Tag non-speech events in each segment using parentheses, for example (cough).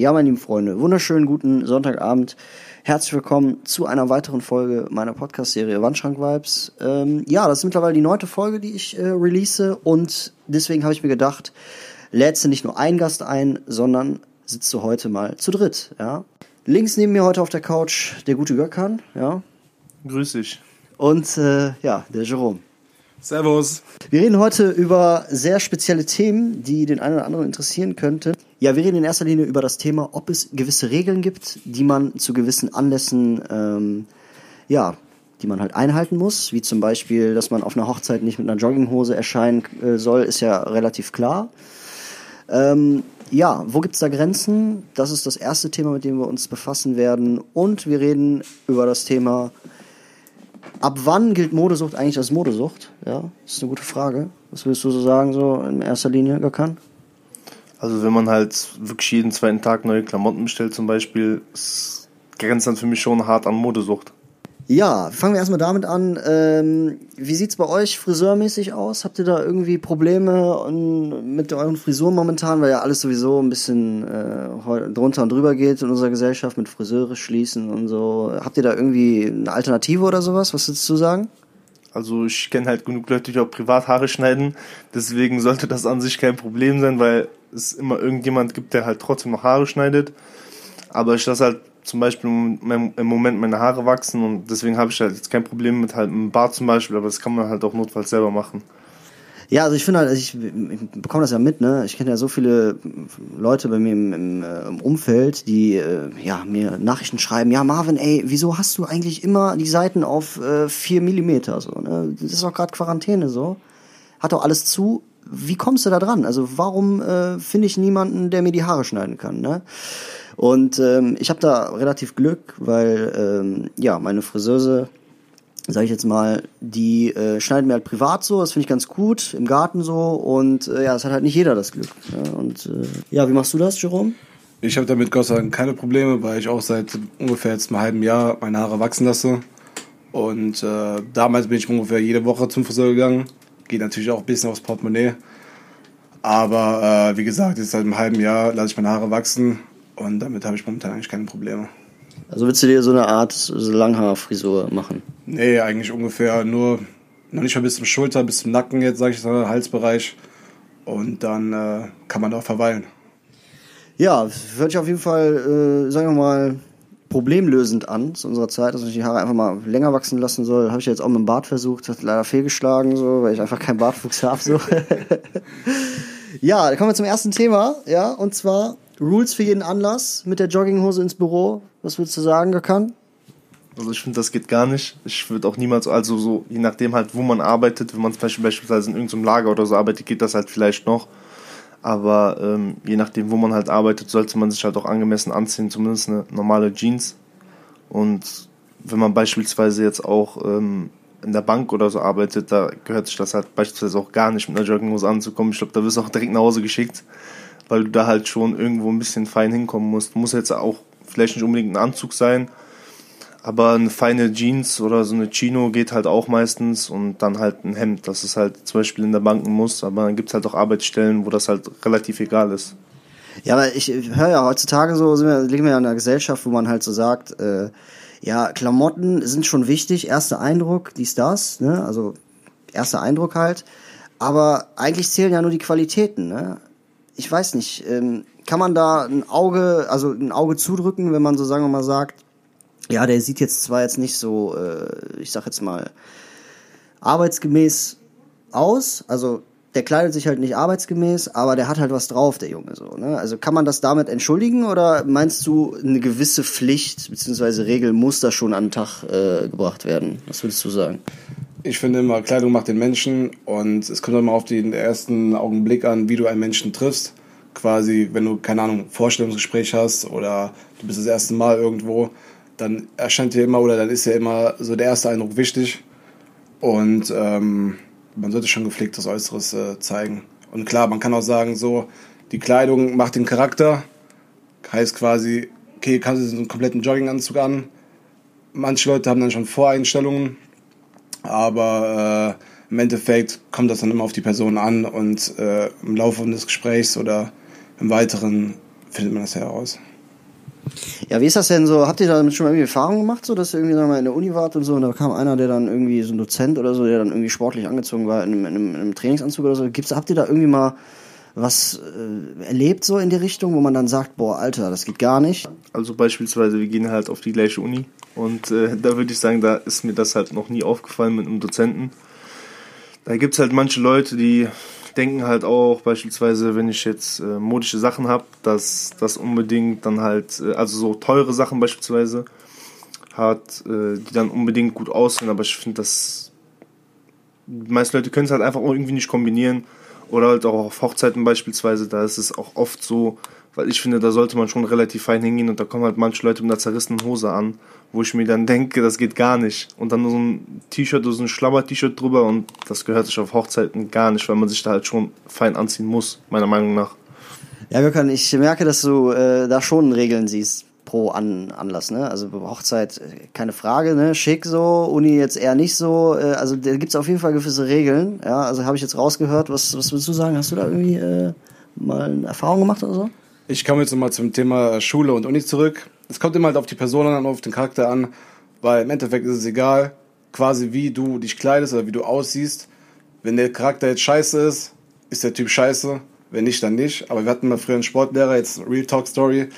Ja, meine lieben Freunde, wunderschönen guten Sonntagabend. Herzlich willkommen zu einer weiteren Folge meiner Podcast-Serie Wandschrank Vibes. Ähm, ja, das ist mittlerweile die neunte Folge, die ich äh, release und deswegen habe ich mir gedacht, lädst du nicht nur einen Gast ein, sondern sitzt du heute mal zu dritt. Ja? Links neben mir heute auf der Couch der gute Gökhan, ja. Grüß dich. Und äh, ja, der Jerome. Servus. Wir reden heute über sehr spezielle Themen, die den einen oder anderen interessieren könnte. Ja, wir reden in erster Linie über das Thema, ob es gewisse Regeln gibt, die man zu gewissen Anlässen, ähm, ja, die man halt einhalten muss, wie zum Beispiel, dass man auf einer Hochzeit nicht mit einer Jogginghose erscheinen äh, soll, ist ja relativ klar. Ähm, ja, wo gibt's da Grenzen? Das ist das erste Thema, mit dem wir uns befassen werden. Und wir reden über das Thema Ab wann gilt Modesucht eigentlich als Modesucht? Ja, das ist eine gute Frage. Was willst du so sagen, so in erster Linie, Gökhan? Also wenn man halt wirklich jeden zweiten Tag neue Klamotten bestellt zum Beispiel, grenzt dann für mich schon hart an Modesucht. Ja, fangen wir erstmal damit an. Ähm, wie sieht's bei euch friseurmäßig aus? Habt ihr da irgendwie Probleme mit euren Frisuren momentan, weil ja alles sowieso ein bisschen äh, drunter und drüber geht in unserer Gesellschaft mit Friseure schließen und so. Habt ihr da irgendwie eine Alternative oder sowas? Was würdest du sagen? Also ich kenne halt genug Leute, die auch privat Haare schneiden. Deswegen sollte das an sich kein Problem sein, weil es immer irgendjemand gibt, der halt trotzdem noch Haare schneidet. Aber ich lasse halt zum Beispiel im Moment meine Haare wachsen und deswegen habe ich halt jetzt kein Problem mit halt einem Bart zum Beispiel, aber das kann man halt auch notfalls selber machen. Ja, also ich finde halt, also ich, ich bekomme das ja mit, ne? Ich kenne ja so viele Leute bei mir im, im, äh, im Umfeld, die äh, ja mir Nachrichten schreiben, ja Marvin, ey, wieso hast du eigentlich immer die Seiten auf äh, 4 Millimeter so, ne? Das ist doch gerade Quarantäne so. Hat doch alles zu. Wie kommst du da dran? Also warum äh, finde ich niemanden, der mir die Haare schneiden kann, ne? Und ähm, ich habe da relativ Glück, weil ähm, ja meine Friseuse, sage ich jetzt mal, die äh, schneiden mir halt privat so, das finde ich ganz gut, im Garten so und äh, ja, das hat halt nicht jeder das Glück. Ja, und äh, ja, wie machst du das, Jerome? Ich habe damit Gott sei Dank keine Probleme, weil ich auch seit ungefähr jetzt einem halben Jahr meine Haare wachsen lasse. Und äh, damals bin ich ungefähr jede Woche zum Friseur gegangen. Geht natürlich auch ein bisschen aufs Portemonnaie. Aber äh, wie gesagt, jetzt seit einem halben Jahr lasse ich meine Haare wachsen und damit habe ich momentan eigentlich keine Probleme. Also willst du dir so eine Art so Langhaarfrisur machen? Nee, eigentlich ungefähr nur, noch nicht mal bis zum Schulter, bis zum Nacken jetzt, sage ich so, Halsbereich. Und dann äh, kann man da verweilen. Ja, hört sich auf jeden Fall, äh, sagen wir mal, problemlösend an zu unserer Zeit, dass ich die Haare einfach mal länger wachsen lassen soll. Habe ich jetzt auch mit dem Bart versucht, hat leider fehlgeschlagen, so, weil ich einfach keinen Bartwuchs habe. So. (laughs) ja, dann kommen wir zum ersten Thema, ja, und zwar Rules für jeden Anlass mit der Jogginghose ins Büro. Was würdest du sagen, Gökhan? Also ich finde, das geht gar nicht. Ich würde auch niemals, also so, je nachdem halt, wo man arbeitet, wenn man zum Beispiel beispielsweise in irgendeinem Lager oder so arbeitet, geht das halt vielleicht noch. Aber ähm, je nachdem, wo man halt arbeitet, sollte man sich halt auch angemessen anziehen, zumindest eine normale Jeans. Und wenn man beispielsweise jetzt auch ähm, in der Bank oder so arbeitet, da gehört sich das halt beispielsweise auch gar nicht mit einer Jogginghose anzukommen. Ich glaube, da wirst du auch direkt nach Hause geschickt weil du da halt schon irgendwo ein bisschen fein hinkommen musst. Muss jetzt auch vielleicht nicht unbedingt ein Anzug sein, aber eine feine Jeans oder so eine Chino geht halt auch meistens und dann halt ein Hemd. Das ist halt zum Beispiel in der Bank Muss, aber dann gibt es halt auch Arbeitsstellen, wo das halt relativ egal ist. Ja, aber ich höre ja heutzutage so, wir, leben wir ja in einer Gesellschaft, wo man halt so sagt, äh, ja, Klamotten sind schon wichtig, erster Eindruck, dies, das, ne? Also erster Eindruck halt. Aber eigentlich zählen ja nur die Qualitäten, ne? Ich weiß nicht, ähm, kann man da ein Auge, also ein Auge zudrücken, wenn man so sagen wir mal sagt, ja, der sieht jetzt zwar jetzt nicht so, äh, ich sag jetzt mal, arbeitsgemäß aus, also der kleidet sich halt nicht arbeitsgemäß, aber der hat halt was drauf, der Junge so. Ne? Also kann man das damit entschuldigen oder meinst du, eine gewisse Pflicht bzw. Regel muss da schon an den Tag äh, gebracht werden? Was würdest du sagen? Ich finde immer, Kleidung macht den Menschen und es kommt immer auf den ersten Augenblick an, wie du einen Menschen triffst. Quasi, wenn du, keine Ahnung, Vorstellungsgespräch hast oder du bist das erste Mal irgendwo, dann erscheint dir immer oder dann ist ja immer so der erste Eindruck wichtig. Und ähm, man sollte schon gepflegtes Äußeres äh, zeigen. Und klar, man kann auch sagen, so, die Kleidung macht den Charakter. Heißt quasi, okay, kannst du so einen kompletten Jogginganzug an. Manche Leute haben dann schon Voreinstellungen, aber äh, im Endeffekt kommt das dann immer auf die Person an und äh, im Laufe des Gesprächs oder im Weiteren findet man das heraus. Ja, wie ist das denn so? Habt ihr damit schon mal irgendwie Erfahrungen gemacht, so dass ihr irgendwie mal in der Uni wart und so und da kam einer, der dann irgendwie so ein Dozent oder so, der dann irgendwie sportlich angezogen war in einem, in in einem Trainingsanzug oder so. Gibt's, habt ihr da irgendwie mal was äh, erlebt so in die Richtung, wo man dann sagt, boah, Alter, das geht gar nicht? Also beispielsweise, wir gehen halt auf die gleiche Uni und äh, (laughs) da würde ich sagen, da ist mir das halt noch nie aufgefallen mit einem Dozenten. Da gibt's halt manche Leute, die denken halt auch beispielsweise, wenn ich jetzt äh, modische Sachen habe, dass das unbedingt dann halt, äh, also so teure Sachen beispielsweise, hat, äh, die dann unbedingt gut aussehen, aber ich finde, dass die meisten Leute können es halt einfach irgendwie nicht kombinieren oder halt auch auf Hochzeiten beispielsweise, da ist es auch oft so, weil ich finde, da sollte man schon relativ fein hingehen und da kommen halt manche Leute mit einer zerrissenen Hose an, wo ich mir dann denke, das geht gar nicht. Und dann nur so ein T-Shirt oder so ein Schlabber-T-Shirt drüber und das gehört sich auf Hochzeiten gar nicht, weil man sich da halt schon fein anziehen muss, meiner Meinung nach. Ja, Gökhan, ich merke, dass du äh, da schon Regeln siehst pro An Anlass, ne? Also Hochzeit, äh, keine Frage, ne? Schick so, Uni jetzt eher nicht so. Äh, also da gibt's auf jeden Fall gewisse Regeln. Ja, also habe ich jetzt rausgehört. Was, was willst du sagen? Hast du da irgendwie äh, mal eine Erfahrung gemacht oder so? Ich komme jetzt nochmal zum Thema Schule und Uni zurück. Es kommt immer halt auf die Person an, auf den Charakter an, weil im Endeffekt ist es egal, quasi wie du dich kleidest oder wie du aussiehst. Wenn der Charakter jetzt scheiße ist, ist der Typ scheiße. Wenn nicht, dann nicht. Aber wir hatten mal früher einen Sportlehrer, jetzt Real Talk Story.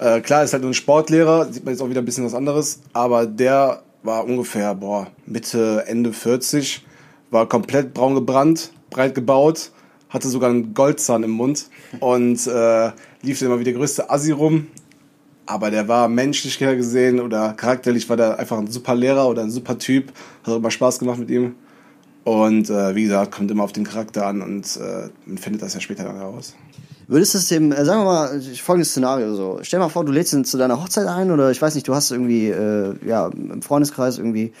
Äh, klar, ist halt nur ein Sportlehrer, sieht man jetzt auch wieder ein bisschen was anderes. Aber der war ungefähr, boah, Mitte, Ende 40, war komplett braun gebrannt, breit gebaut, hatte sogar einen Goldzahn im Mund und äh, lief immer wie der größte Assi rum. Aber der war menschlich gesehen oder charakterlich war der einfach ein super Lehrer oder ein super Typ. Hat auch immer Spaß gemacht mit ihm. Und äh, wie gesagt, kommt immer auf den Charakter an und äh, man findet das ja später dann heraus. Würdest du es dem, äh, sagen wir mal, folgendes Szenario so. Stell mal vor, du lädst ihn zu deiner Hochzeit ein oder ich weiß nicht, du hast irgendwie, äh, ja, im Freundeskreis irgendwie,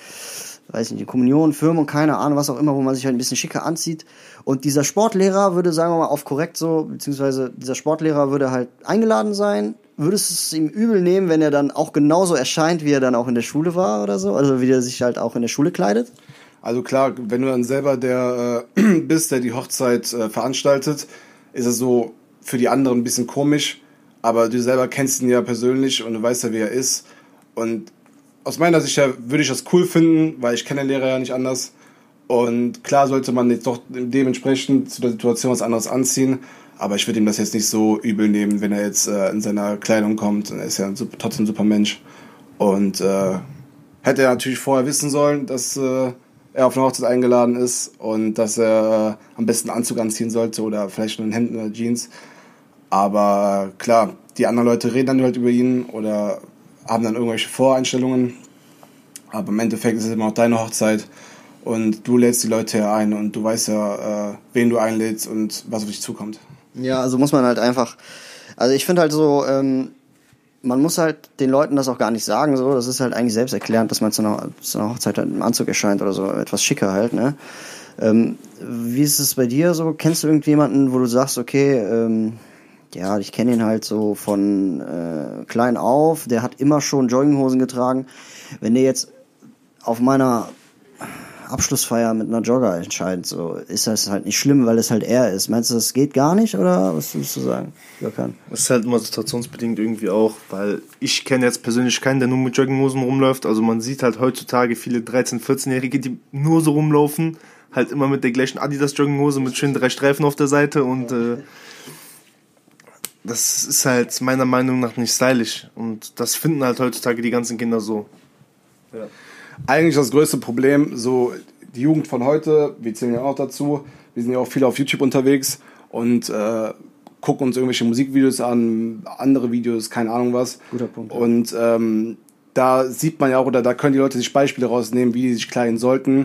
weiß nicht, die Kommunion, Firmen, keine Ahnung, was auch immer, wo man sich halt ein bisschen schicker anzieht. Und dieser Sportlehrer würde, sagen wir mal, auf korrekt so, beziehungsweise dieser Sportlehrer würde halt eingeladen sein. Würdest du es ihm übel nehmen, wenn er dann auch genauso erscheint, wie er dann auch in der Schule war oder so? Also wie er sich halt auch in der Schule kleidet? Also klar, wenn du dann selber der äh, (clears throat) bist, der die Hochzeit äh, veranstaltet, ist es so für die anderen ein bisschen komisch, aber du selber kennst ihn ja persönlich und du weißt ja, wie er ist. Und aus meiner Sicht her würde ich das cool finden, weil ich kenne den Lehrer ja nicht anders. Und klar sollte man jetzt doch dementsprechend zu der Situation was anderes anziehen, aber ich würde ihm das jetzt nicht so übel nehmen, wenn er jetzt äh, in seiner Kleidung kommt. Er ist ja ein trotzdem ein super Mensch. Und äh, hätte er natürlich vorher wissen sollen, dass äh, er auf eine Hochzeit eingeladen ist und dass er äh, am besten einen Anzug anziehen sollte oder vielleicht nur ein Hemd oder Jeans. Aber klar, die anderen Leute reden dann halt über ihn oder haben dann irgendwelche Voreinstellungen. Aber im Endeffekt ist es immer auch deine Hochzeit und du lädst die Leute ja ein und du weißt ja, äh, wen du einlädst und was auf dich zukommt. Ja, also muss man halt einfach, also ich finde halt so, ähm, man muss halt den Leuten das auch gar nicht sagen, so, das ist halt eigentlich selbsterklärend, dass man zu einer, zu einer Hochzeit halt im Anzug erscheint oder so, etwas schicker halt, ne. Ähm, wie ist es bei dir so? Kennst du irgendjemanden, wo du sagst, okay, ähm, ja, ich kenne ihn halt so von äh, klein auf, der hat immer schon Jogginghosen getragen. Wenn der jetzt auf meiner Abschlussfeier mit einer Jogger entscheidet, so ist das halt nicht schlimm, weil es halt er ist. Meinst du, das geht gar nicht oder was würdest du sagen, Jörkan? Das ist halt immer situationsbedingt irgendwie auch, weil ich kenne jetzt persönlich keinen, der nur mit Jogginghosen rumläuft. Also man sieht halt heutzutage viele 13-, 14-Jährige, die nur so rumlaufen, halt immer mit der gleichen Adidas Jogginghose mit schönen drei Streifen auf der Seite und äh, das ist halt meiner Meinung nach nicht stylisch. Und das finden halt heutzutage die ganzen Kinder so. Ja. Eigentlich das größte Problem, so die Jugend von heute, wir zählen ja auch dazu, wir sind ja auch viel auf YouTube unterwegs und äh, gucken uns irgendwelche Musikvideos an, andere Videos, keine Ahnung was. Guter Punkt. Und ähm, da sieht man ja auch, oder da können die Leute sich Beispiele rausnehmen, wie die sich kleiden sollten.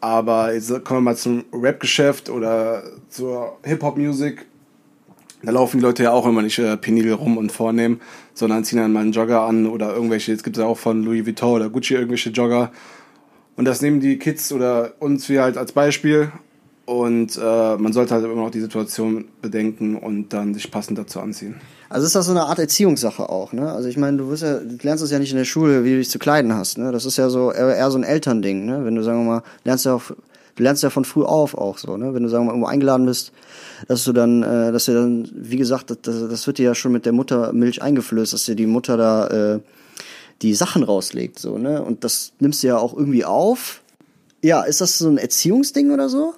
Aber jetzt kommen wir mal zum Rap-Geschäft oder zur Hip-Hop-Musik da laufen die Leute ja auch immer nicht äh, penibel rum und vornehmen, sondern ziehen dann mal einen Jogger an oder irgendwelche, jetzt gibt es ja auch von Louis Vuitton oder Gucci irgendwelche Jogger. Und das nehmen die Kids oder uns wir halt als Beispiel. Und äh, man sollte halt immer noch die Situation bedenken und dann sich passend dazu anziehen. Also ist das so eine Art Erziehungssache auch, ne? Also ich meine, du wirst ja, du lernst es ja nicht in der Schule, wie du dich zu kleiden hast, ne? Das ist ja so eher, eher so ein Elternding, ne? Wenn du sagen wir mal, lernst ja auch Du lernst ja von früh auf auch so, ne? Wenn du sagen wir mal irgendwo eingeladen bist, dass du dann, äh, dass du dann, wie gesagt, das, das wird dir ja schon mit der Muttermilch eingeflößt, dass dir die Mutter da äh, die Sachen rauslegt, so, ne? Und das nimmst du ja auch irgendwie auf. Ja, ist das so ein Erziehungsding oder so?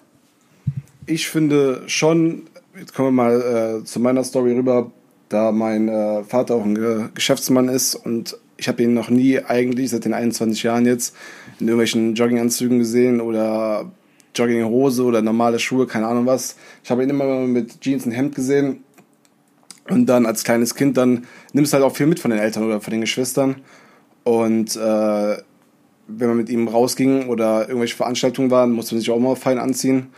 Ich finde schon, jetzt kommen wir mal äh, zu meiner Story rüber, da mein äh, Vater auch ein Ge Geschäftsmann ist und ich habe ihn noch nie eigentlich seit den 21 Jahren jetzt in irgendwelchen Jogginganzügen gesehen oder Jogginghose oder normale Schuhe, keine Ahnung was. Ich habe ihn immer mit Jeans und Hemd gesehen. Und dann als kleines Kind, dann nimmst du halt auch viel mit von den Eltern oder von den Geschwistern. Und äh, wenn man mit ihm rausging oder irgendwelche Veranstaltungen waren, musste man sich auch mal fein anziehen.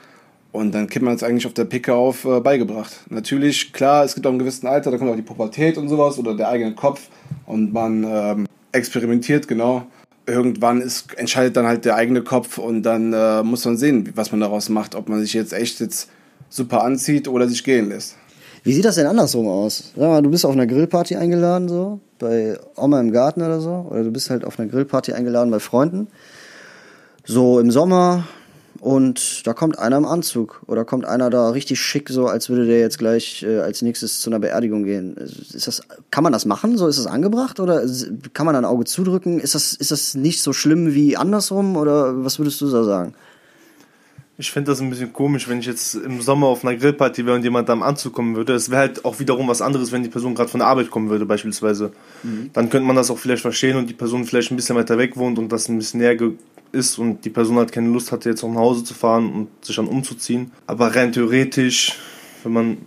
Und dann kriegt man es eigentlich auf der Picke auf äh, beigebracht. Natürlich, klar, es gibt auch ein gewissen Alter, da kommt auch die Pubertät und sowas oder der eigene Kopf und man ähm, experimentiert, genau. Irgendwann ist, entscheidet dann halt der eigene Kopf und dann äh, muss man sehen, was man daraus macht, ob man sich jetzt echt jetzt super anzieht oder sich gehen lässt. Wie sieht das denn andersrum aus? Sag mal, du bist auf einer Grillparty eingeladen, so, bei Oma im Garten oder so, oder du bist halt auf einer Grillparty eingeladen bei Freunden. So im Sommer, und da kommt einer im Anzug oder kommt einer da richtig schick, so als würde der jetzt gleich äh, als nächstes zu einer Beerdigung gehen. Ist das, kann man das machen? So ist das angebracht oder kann man ein Auge zudrücken? Ist das, ist das nicht so schlimm wie andersrum oder was würdest du da sagen? Ich finde das ein bisschen komisch, wenn ich jetzt im Sommer auf einer Grillparty wäre und jemand da im Anzug kommen würde. Es wäre halt auch wiederum was anderes, wenn die Person gerade von der Arbeit kommen würde, beispielsweise. Mhm. Dann könnte man das auch vielleicht verstehen und die Person vielleicht ein bisschen weiter weg wohnt und das ein bisschen näher ist und die Person halt keine Lust hatte, jetzt auch nach Hause zu fahren und sich dann umzuziehen. Aber rein theoretisch, wenn man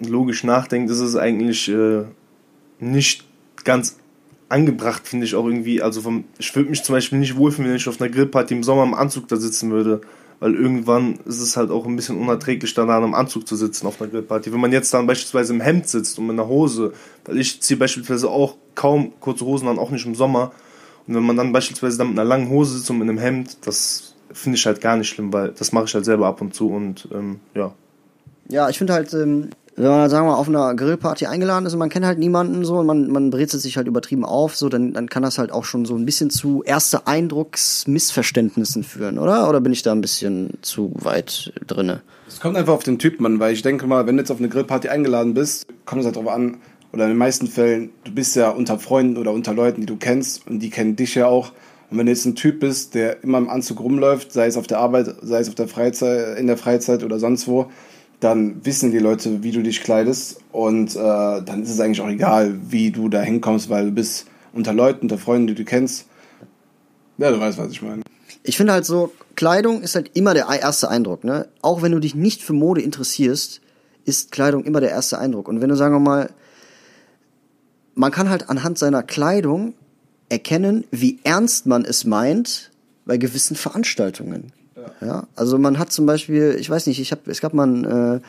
logisch nachdenkt, ist es eigentlich äh, nicht ganz angebracht, finde ich auch irgendwie. Also vom, ich würde mich zum Beispiel nicht wohlfühlen, wenn ich auf einer Grillparty im Sommer im Anzug da sitzen würde. Weil irgendwann ist es halt auch ein bisschen unerträglich, da in einem Anzug zu sitzen auf einer Grillparty. Wenn man jetzt dann beispielsweise im Hemd sitzt und mit einer Hose, weil ich ziehe beispielsweise auch kaum kurze Hosen an, auch nicht im Sommer, und wenn man dann beispielsweise dann mit einer langen Hose sitzt und mit einem Hemd, das finde ich halt gar nicht schlimm, weil das mache ich halt selber ab und zu und ähm, ja. Ja, ich finde halt, ähm, wenn man, sagen wir mal, auf einer Grillparty eingeladen ist und man kennt halt niemanden so und man, man brezelt sich halt übertrieben auf, so, dann, dann kann das halt auch schon so ein bisschen zu erste Eindrucksmissverständnissen führen, oder? Oder bin ich da ein bisschen zu weit drinne? Es kommt einfach auf den Typ an, weil ich denke mal, wenn du jetzt auf eine Grillparty eingeladen bist, kommt es halt darauf an, oder in den meisten Fällen, du bist ja unter Freunden oder unter Leuten, die du kennst und die kennen dich ja auch. Und wenn du jetzt ein Typ bist, der immer im Anzug rumläuft, sei es auf der Arbeit, sei es auf der Freizeit, in der Freizeit oder sonst wo, dann wissen die Leute, wie du dich kleidest und äh, dann ist es eigentlich auch egal, wie du da hinkommst, weil du bist unter Leuten, unter Freunden, die du kennst. Ja, du weißt, was ich meine. Ich finde halt so, Kleidung ist halt immer der erste Eindruck, ne? Auch wenn du dich nicht für Mode interessierst, ist Kleidung immer der erste Eindruck. Und wenn du, sagen wir mal, man kann halt anhand seiner Kleidung erkennen, wie ernst man es meint bei gewissen Veranstaltungen. Ja. ja? Also man hat zum Beispiel, ich weiß nicht, ich habe, es gab mal ein, äh,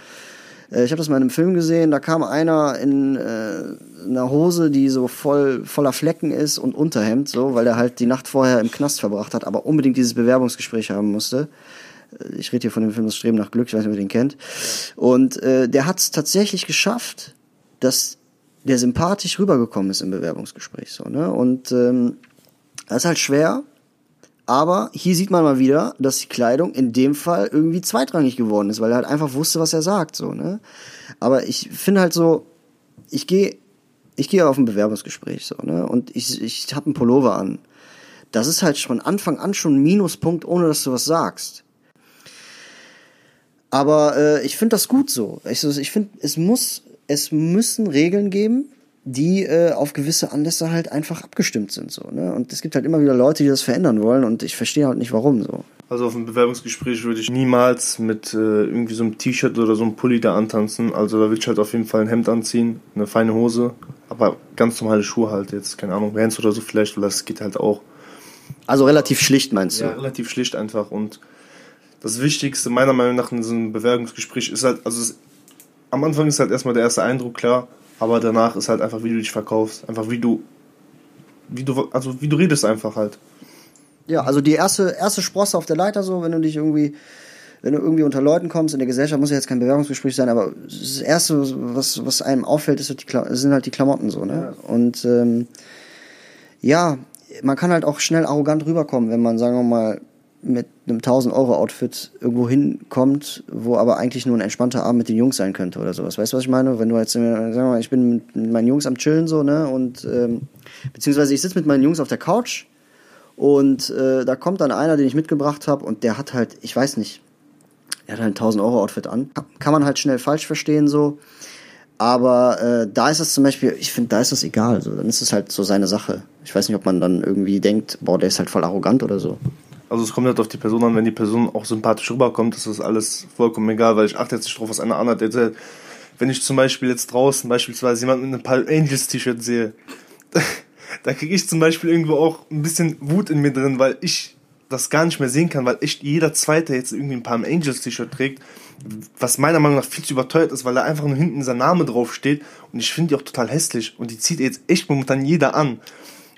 äh ich habe das mal in einem Film gesehen, da kam einer in äh, einer Hose, die so voll voller Flecken ist und Unterhemd, so, weil er halt die Nacht vorher im Knast verbracht hat, aber unbedingt dieses Bewerbungsgespräch haben musste. Äh, ich rede hier von dem Film Das Streben nach Glück, ich weiß nicht, ob ihr den kennt. Und äh, der hat es tatsächlich geschafft, dass der sympathisch rübergekommen ist im Bewerbungsgespräch. So, ne? Und ähm, das ist halt schwer, aber hier sieht man mal wieder, dass die Kleidung in dem Fall irgendwie zweitrangig geworden ist, weil er halt einfach wusste, was er sagt. So, ne? Aber ich finde halt so, ich gehe ich gehe auf ein Bewerbungsgespräch so, ne? Und ich, ich habe einen Pullover an. Das ist halt von Anfang an schon ein Minuspunkt, ohne dass du was sagst. Aber äh, ich finde das gut so. Ich, ich finde, es muss es müssen Regeln geben, die äh, auf gewisse Anlässe halt einfach abgestimmt sind. So, ne? Und es gibt halt immer wieder Leute, die das verändern wollen und ich verstehe halt nicht warum so. Also auf einem Bewerbungsgespräch würde ich niemals mit äh, irgendwie so einem T-Shirt oder so einem Pulli da antanzen. Also da würde ich halt auf jeden Fall ein Hemd anziehen, eine feine Hose, aber ganz normale Schuhe halt jetzt, keine Ahnung, Vans oder so vielleicht, weil das geht halt auch. Also relativ schlicht meinst du? Ja, relativ schlicht einfach und das Wichtigste meiner Meinung nach in so einem Bewerbungsgespräch ist halt, also es am Anfang ist halt erstmal der erste Eindruck klar, aber danach ist halt einfach, wie du dich verkaufst, einfach wie du, wie du, also wie du redest einfach halt. Ja, also die erste, erste Sprosse auf der Leiter so, wenn du dich irgendwie, wenn du irgendwie unter Leuten kommst in der Gesellschaft, muss ja jetzt kein Bewerbungsgespräch sein, aber das erste, was, was einem auffällt, ist halt sind halt die Klamotten so, ne? Ja. Und ähm, ja, man kann halt auch schnell arrogant rüberkommen, wenn man, sagen wir mal, mit einem 1000 Euro Outfit irgendwo hinkommt, wo aber eigentlich nur ein entspannter Abend mit den Jungs sein könnte oder sowas. Weißt du, was ich meine? Wenn du jetzt, sagen wir mal, ich bin mit meinen Jungs am Chillen so, ne, und ähm, beziehungsweise ich sitze mit meinen Jungs auf der Couch und äh, da kommt dann einer, den ich mitgebracht habe und der hat halt, ich weiß nicht, er hat halt ein 1000 Euro Outfit an. Kann man halt schnell falsch verstehen so. Aber äh, da ist es zum Beispiel, ich finde, da ist es egal. So. Dann ist es halt so seine Sache. Ich weiß nicht, ob man dann irgendwie denkt, boah, der ist halt voll arrogant oder so. Also es kommt halt auf die Person an, wenn die Person auch sympathisch rüberkommt, ist das alles vollkommen egal, weil ich achte jetzt nicht drauf, was einer anhat. Wenn ich zum Beispiel jetzt draußen beispielsweise jemanden mit einem Palm Angels T-Shirt sehe, (laughs) da kriege ich zum Beispiel irgendwo auch ein bisschen Wut in mir drin, weil ich das gar nicht mehr sehen kann, weil echt jeder Zweite jetzt irgendwie ein Palm Angels T-Shirt trägt, was meiner Meinung nach viel zu überteuert ist, weil da einfach nur hinten sein Name drauf steht und ich finde die auch total hässlich und die zieht jetzt echt momentan jeder an.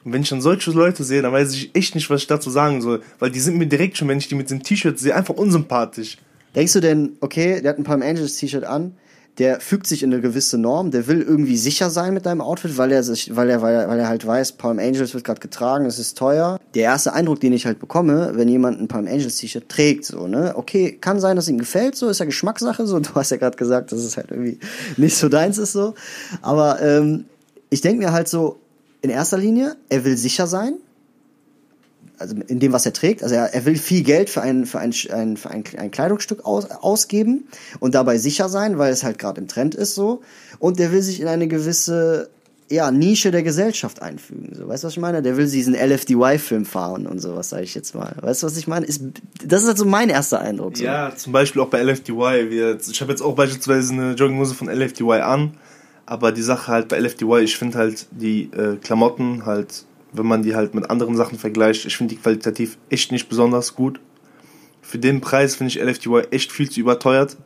Und wenn ich dann solche Leute sehe, dann weiß ich echt nicht, was ich dazu sagen soll, weil die sind mir direkt schon, wenn ich die mit dem T-Shirt sehe, einfach unsympathisch. Denkst du denn, okay, der hat ein Palm Angels T-Shirt an, der fügt sich in eine gewisse Norm, der will irgendwie sicher sein mit deinem Outfit, weil er sich, weil er, weil er, weil er halt weiß, Palm Angels wird gerade getragen, es ist teuer. Der erste Eindruck, den ich halt bekomme, wenn jemand ein Palm Angels T-Shirt trägt, so, ne, okay, kann sein, dass ihm gefällt, so, ist ja Geschmackssache, so, du hast ja gerade gesagt, dass es halt irgendwie nicht so deins ist, so. Aber ähm, ich denke mir halt so, in erster Linie, er will sicher sein, also in dem, was er trägt. Also er, er will viel Geld für ein, für ein, ein, für ein, ein Kleidungsstück aus, ausgeben und dabei sicher sein, weil es halt gerade im Trend ist so. Und der will sich in eine gewisse ja, Nische der Gesellschaft einfügen. So, weißt du, was ich meine? Der will diesen LFDY-Film fahren und sowas, sage ich jetzt mal. Weißt du, was ich meine? Ist, das ist halt so mein erster Eindruck. So. Ja, zum Beispiel auch bei LFDY. Ich habe jetzt auch beispielsweise eine Jogginghose von LFDY an, aber die Sache halt bei LFDY, ich finde halt die äh, Klamotten halt wenn man die halt mit anderen Sachen vergleicht. Ich finde die qualitativ echt nicht besonders gut. Für den Preis finde ich LFTY echt viel zu überteuert.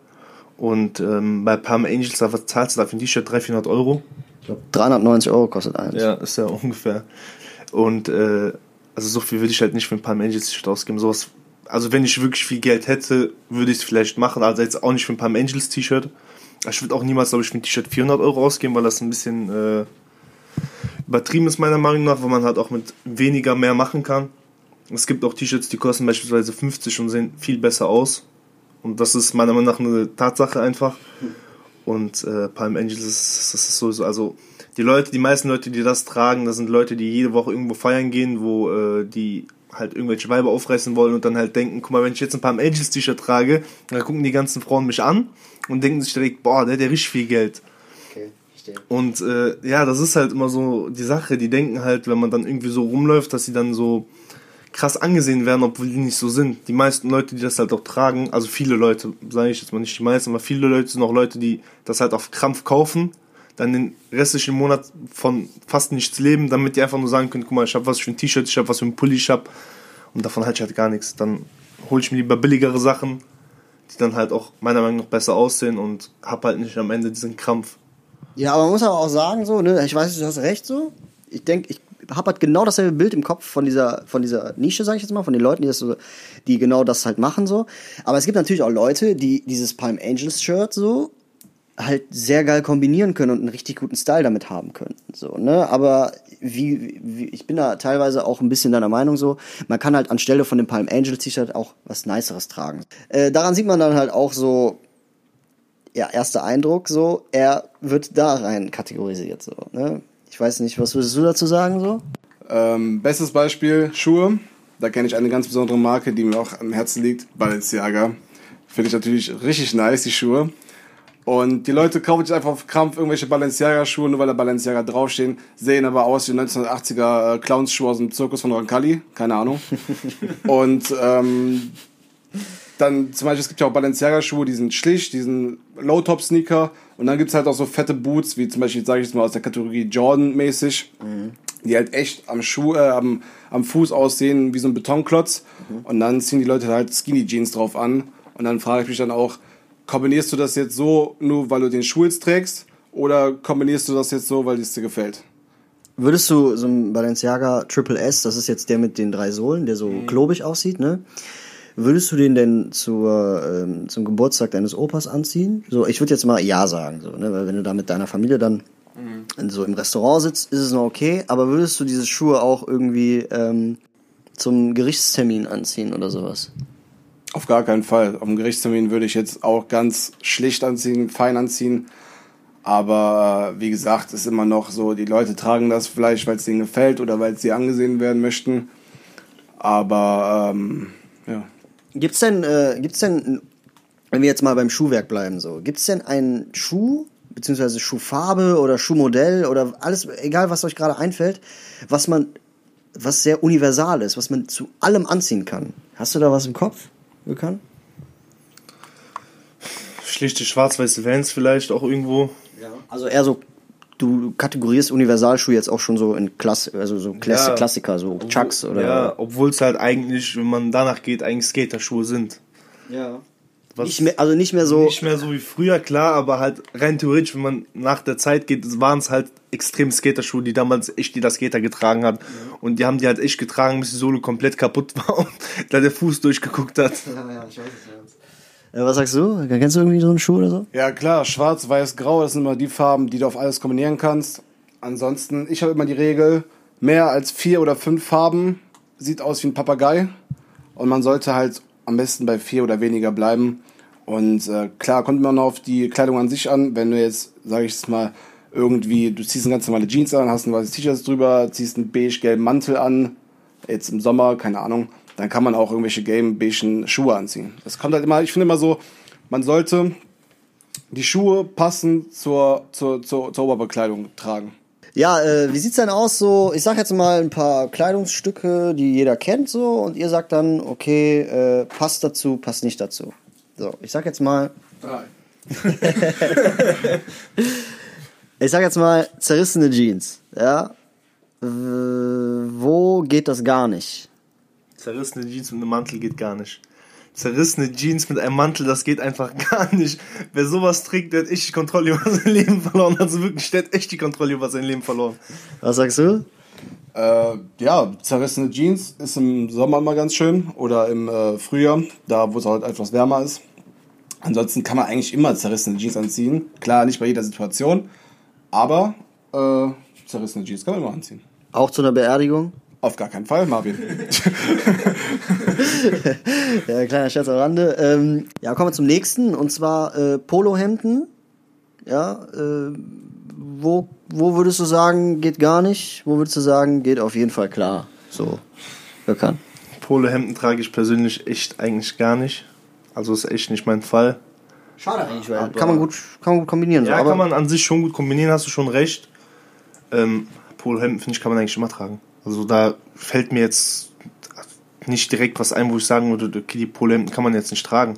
Und ähm, bei Palm Angels, da zahlst du dafür ein T-Shirt 300, 400 Euro. Ich glaube, 390 Euro kostet eins. Ja, ist ja ungefähr. Und äh, also so viel würde ich halt nicht für ein Palm Angels T-Shirt ausgeben. Sowas, also wenn ich wirklich viel Geld hätte, würde ich es vielleicht machen. Also jetzt auch nicht für ein Palm Angels T-Shirt. Ich würde auch niemals, glaube ich, ein T-Shirt 400 Euro ausgeben, weil das ein bisschen... Äh, übertrieben ist meiner Meinung nach, weil man halt auch mit weniger mehr machen kann. Es gibt auch T-Shirts, die kosten beispielsweise 50 und sehen viel besser aus. Und das ist meiner Meinung nach eine Tatsache einfach. Und äh, Palm Angels das ist sowieso, also die Leute, die meisten Leute, die das tragen, das sind Leute, die jede Woche irgendwo feiern gehen, wo äh, die halt irgendwelche Weiber aufreißen wollen und dann halt denken, guck mal, wenn ich jetzt ein Palm Angels T-Shirt trage, dann gucken die ganzen Frauen mich an und denken sich direkt, boah, der hat ja richtig viel Geld. Und äh, ja, das ist halt immer so die Sache. Die denken halt, wenn man dann irgendwie so rumläuft, dass sie dann so krass angesehen werden, obwohl die nicht so sind. Die meisten Leute, die das halt auch tragen, also viele Leute, sage ich jetzt mal nicht die meisten, aber viele Leute sind auch Leute, die das halt auf Krampf kaufen, dann den restlichen Monat von fast nichts leben, damit die einfach nur sagen können, guck mal, ich habe was für ein T-Shirt, ich habe was für ein Pulli, ich habe und davon halt ich halt gar nichts. Dann hole ich mir lieber billigere Sachen, die dann halt auch meiner Meinung nach besser aussehen und hab halt nicht am Ende diesen Krampf. Ja, aber man muss aber auch sagen, so, ne, ich weiß, du hast recht so. Ich denke, ich habe halt genau dasselbe Bild im Kopf von dieser, von dieser Nische, sage ich jetzt mal, von den Leuten, die, das so, die genau das halt machen so. Aber es gibt natürlich auch Leute, die dieses Palm Angels Shirt so halt sehr geil kombinieren können und einen richtig guten Style damit haben können. So, ne? Aber wie, wie, ich bin da teilweise auch ein bisschen deiner Meinung so, man kann halt anstelle von dem Palm Angels T-Shirt auch was Niceres tragen. Äh, daran sieht man dann halt auch so, ja, erster Eindruck so, er wird da rein kategorisiert so. Ne? Ich weiß nicht, was würdest du dazu sagen so? Ähm, bestes Beispiel Schuhe. Da kenne ich eine ganz besondere Marke, die mir auch am Herzen liegt, Balenciaga. Finde ich natürlich richtig nice, die Schuhe. Und die Leute kaufen sich einfach auf Krampf irgendwelche Balenciaga-Schuhe, nur weil da Balenciaga draufstehen, sehen aber aus wie 1980er äh, Clowns-Schuhe aus dem Zirkus von Roncalli, keine Ahnung. (laughs) Und ähm, dann zum Beispiel, es gibt ja auch Balenciaga-Schuhe, die sind schlicht, die sind Low-Top-Sneaker. Und dann gibt es halt auch so fette Boots, wie zum Beispiel, sage ich jetzt mal, aus der Kategorie Jordan-mäßig, mhm. die halt echt am Schuh, äh, am, am Fuß aussehen wie so ein Betonklotz. Mhm. Und dann ziehen die Leute halt Skinny-Jeans drauf an. Und dann frage ich mich dann auch, kombinierst du das jetzt so, nur weil du den Schuh jetzt trägst? Oder kombinierst du das jetzt so, weil es dir gefällt? Würdest du so ein Balenciaga Triple S, das ist jetzt der mit den drei Sohlen, der so mhm. klobig aussieht, ne? Würdest du den denn zur, ähm, zum Geburtstag deines Opas anziehen? So, ich würde jetzt mal ja sagen, so, ne? Weil wenn du da mit deiner Familie dann mhm. so im Restaurant sitzt, ist es noch okay, aber würdest du diese Schuhe auch irgendwie ähm, zum Gerichtstermin anziehen oder sowas? Auf gar keinen Fall. Auf dem Gerichtstermin würde ich jetzt auch ganz schlicht anziehen, fein anziehen. Aber äh, wie gesagt, ist immer noch so, die Leute tragen das vielleicht, weil es denen gefällt oder weil sie angesehen werden möchten. Aber ähm, ja. Gibt's denn, äh, gibt's denn, wenn wir jetzt mal beim Schuhwerk bleiben, so, gibt's denn einen Schuh, beziehungsweise Schuhfarbe oder Schuhmodell oder alles, egal was euch gerade einfällt, was man, was sehr universal ist, was man zu allem anziehen kann? Hast du da was im Kopf, Gökhan? Schlichte schwarz-weiße Vans vielleicht auch irgendwo. Also eher so, du kategorierst Universalschuhe jetzt auch schon so in Klasse, also so Klasse, Ja. Klassiker, so Chucks oder. Ja, obwohl es halt eigentlich, wenn man danach geht, eigentlich Skaterschuhe sind. ja. Was Nicht mehr, also nicht mehr so. Nicht mehr so wie früher, klar, aber halt rein theoretisch, wenn man nach der Zeit geht, waren es halt extrem Skaterschuhe, die damals echt jeder Skater getragen hat. Und die haben die halt echt getragen, bis die Sohle komplett kaputt war und (laughs) da der Fuß durchgeguckt hat. Ja, ja, ich weiß es, Was sagst du? Kennst du irgendwie so einen Schuh oder so? Ja klar, schwarz, weiß, grau, das sind immer die Farben, die du auf alles kombinieren kannst. Ansonsten, ich habe immer die Regel, mehr als vier oder fünf Farben sieht aus wie ein Papagei. Und man sollte halt am besten bei vier oder weniger bleiben. Und äh, klar, kommt noch auf die Kleidung an sich an. Wenn du jetzt, sage ich es mal, irgendwie, du ziehst eine ganz normale Jeans an, hast ein weißes T-Shirt drüber, ziehst einen beige-gelben Mantel an, jetzt im Sommer, keine Ahnung, dann kann man auch irgendwelche gelben-beigen Schuhe anziehen. Das kommt halt immer, ich finde immer so, man sollte die Schuhe passend zur, zur, zur, zur Oberbekleidung tragen. Ja, äh, wie sieht's denn aus so? Ich sag jetzt mal ein paar Kleidungsstücke, die jeder kennt so und ihr sagt dann, okay, äh, passt dazu, passt nicht dazu. So, ich sag jetzt mal, (laughs) ich sag jetzt mal zerrissene Jeans, ja? Wo geht das gar nicht? Zerrissene Jeans mit einem Mantel geht gar nicht. Zerrissene Jeans mit einem Mantel, das geht einfach (laughs) gar nicht. Wer sowas trägt, der hat echt die Kontrolle über sein Leben verloren. Also wirklich, der hat echt die Kontrolle über sein Leben verloren. Was sagst du? Äh, ja, zerrissene Jeans ist im Sommer mal ganz schön oder im äh, Frühjahr, da wo es halt etwas wärmer ist. Ansonsten kann man eigentlich immer zerrissene Jeans anziehen. Klar, nicht bei jeder Situation, aber äh, zerrissene Jeans kann man immer anziehen. Auch zu einer Beerdigung? Auf gar keinen Fall, Marvin. (laughs) Ja, kleiner Scherz am Rande. Ähm, ja, kommen wir zum nächsten und zwar äh, Polohemden. Ja, äh, wo, wo würdest du sagen, geht gar nicht? Wo würdest du sagen, geht auf jeden Fall klar? So, bekannt. Polohemden trage ich persönlich echt eigentlich gar nicht. Also ist echt nicht mein Fall. Schade eigentlich, weil kann man gut, kann man gut kombinieren. so, Ja, aber kann man an sich schon gut kombinieren, hast du schon recht. Ähm, Polohemden, finde ich, kann man eigentlich immer tragen. Also da fällt mir jetzt nicht direkt was ein, wo ich sagen würde, okay, die Polohemden kann man jetzt nicht tragen.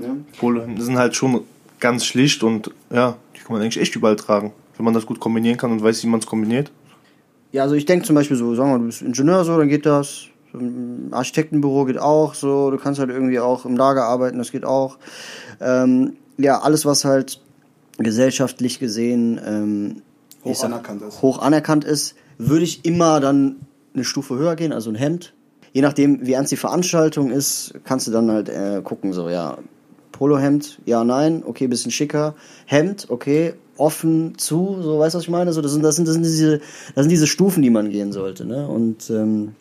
Ja. Polohemden sind halt schon ganz schlicht und ja, die kann man eigentlich echt überall tragen. Wenn man das gut kombinieren kann und weiß, wie man es kombiniert. Ja, also ich denke zum Beispiel so, sagen wir mal, du bist Ingenieur so, dann geht das. So Im Architektenbüro geht auch so. Du kannst halt irgendwie auch im Lager arbeiten, das geht auch. Ähm, ja, alles, was halt gesellschaftlich gesehen ähm, Hoch sag, anerkannt ist. hoch anerkannt ist, würde ich immer dann eine Stufe höher gehen, also ein Hemd. Je nachdem, wie ernst die Veranstaltung ist, kannst du dann halt äh, gucken, so, ja, Polohemd, ja, nein, okay, bisschen schicker. Hemd, okay, offen zu, so, weißt du, was ich meine? So, das sind, das sind, das sind diese, das sind diese Stufen, die man gehen sollte, ne? Und, ähm,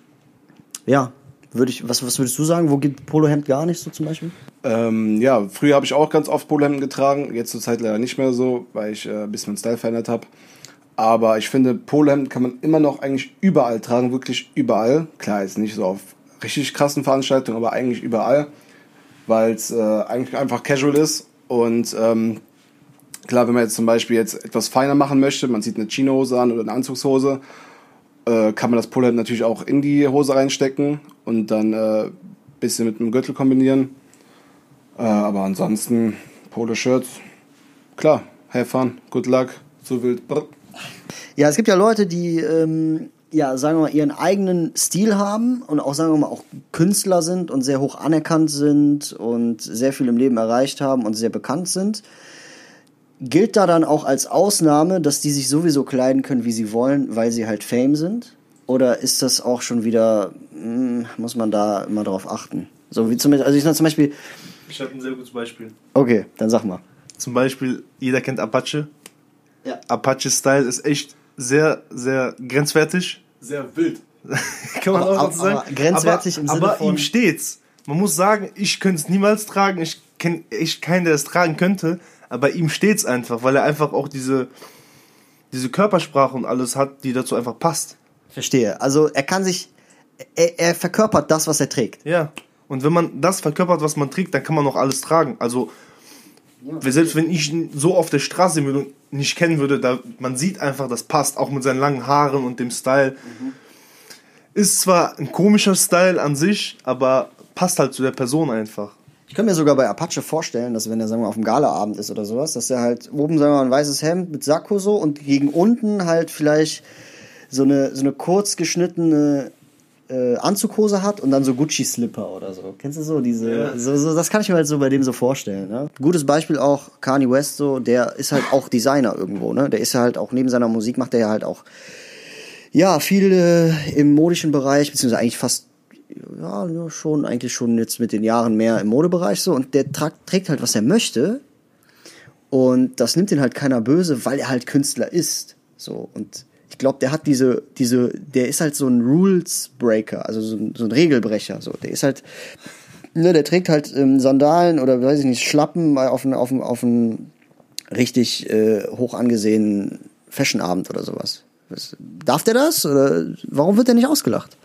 ja, würde ich, was, was würdest du sagen? Wo geht Polohemd gar nicht so zum Beispiel? Ähm, ja, früher habe ich auch ganz oft Polohemden getragen, jetzt zur Zeit leider nicht mehr so, weil ich äh, ein bisschen Style verändert habe. Aber ich finde, Polohemden kann man immer noch eigentlich überall tragen, wirklich überall. Klar, jetzt nicht so auf richtig krassen Veranstaltungen, aber eigentlich überall, weil es äh, eigentlich einfach casual ist. Und ähm, klar, wenn man jetzt zum Beispiel jetzt etwas feiner machen möchte, man zieht eine Chinohose an oder eine Anzugshose, äh, kann man das Polohemd natürlich auch in die Hose reinstecken und dann ein äh, bisschen mit einem Gürtel kombinieren. Äh, aber ansonsten Polo-Shirts, klar, have fun, good luck, so wild. Brr. Ja, es gibt ja Leute, die, ähm, ja, sagen wir mal, ihren eigenen Stil haben und auch, sagen wir mal, auch Künstler sind und sehr hoch anerkannt sind und sehr viel im Leben erreicht haben und sehr bekannt sind. Gilt da dann auch als Ausnahme, dass die sich sowieso kleiden können, wie sie wollen, weil sie halt Fame sind? Oder ist das auch schon wieder, hm, muss man da immer drauf achten? So wie zum Beispiel, also ich sag zum Beispiel, Ich habe ein sehr gutes Beispiel. okay, dann sag mal. Zum Beispiel, jeder kennt Apache. Ja. Apache-Style ist echt sehr, sehr grenzwertig. Sehr wild. (laughs) Kann man Aber- auch aber- sagen. aber grenzwertig aber, im Sinne aber von- ihm steht's. Man muss sagen, ich könnte es niemals tragen. Ich kenne echt keinen, der es tragen könnte. Aber ihm steht's einfach, weil er einfach auch diese, diese Körpersprache und alles hat, die dazu einfach passt. Verstehe. Also er kann sich, er, er verkörpert das, was er trägt. Ja. Und wenn man das verkörpert, was man trägt, dann kann man auch alles tragen. Also, selbst wenn ich ihn so auf der Straße nicht kennen würde, da, man sieht einfach, das passt, auch mit seinen langen Haaren und dem Style. Ist zwar ein komischer Style an sich, aber passt halt zu der Person einfach. Ich kann mir sogar bei Apache vorstellen, dass wenn er, sagen wir auf dem Galaabend ist oder sowas, dass er halt oben, sagen wir mal, ein weißes Hemd mit Sakko so und gegen unten halt vielleicht so eine, so eine kurz geschnittene äh, Anzughose hat und dann so Gucci-Slipper oder so. Kennst du so diese, Ja. so, so, das kann ich mir halt so bei dem so vorstellen, ne? Gutes Beispiel auch Kanye West so, der ist halt auch Designer irgendwo, ne? Der ist halt auch, neben seiner Musik macht er ja halt auch, ja, viel äh, im modischen Bereich, beziehungsweise eigentlich fast ja, schon, eigentlich schon jetzt mit den Jahren mehr im Modebereich so. Und der trägt halt, was er möchte. Und das nimmt ihn halt keiner böse, weil er halt Künstler ist. So. Und ich glaube, der hat diese, diese, der ist halt so ein Rules Breaker, also so ein, so ein Regelbrecher. So. Der ist halt, ne, der trägt halt ähm, Sandalen oder weiß ich nicht, Schlappen auf einen, auf auf richtig äh, hoch angesehenen Fashionabend oder sowas. Was, darf der das? Oder warum wird der nicht ausgelacht?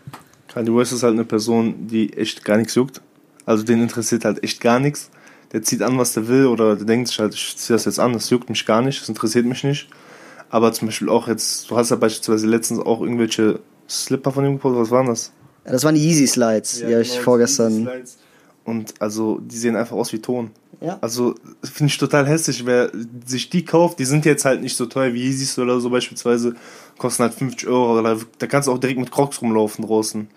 Kanye West ist halt eine Person, die echt gar nichts juckt. Also den interessiert halt echt gar nichts. Der zieht an, was der will oder der denkt sich halt, ich ziehe das jetzt an, das juckt mich gar nicht, das interessiert mich nicht. Aber zum Beispiel auch jetzt, du hast ja beispielsweise letztens auch irgendwelche Slipper von ihm gepostet, was waren das? Ja, das waren die Yeezy Slides, die habe ich genau, vorgestern. diese Slides. Und also, die sehen einfach aus wie Ton. Ja. Also, finde ich total hässlich, wer sich die kauft, die sind jetzt halt nicht so teuer wie Yeezys oder so beispielsweise, kosten halt 50 Euro, da, da kannst du auch direkt mit Crocs rumlaufen draußen.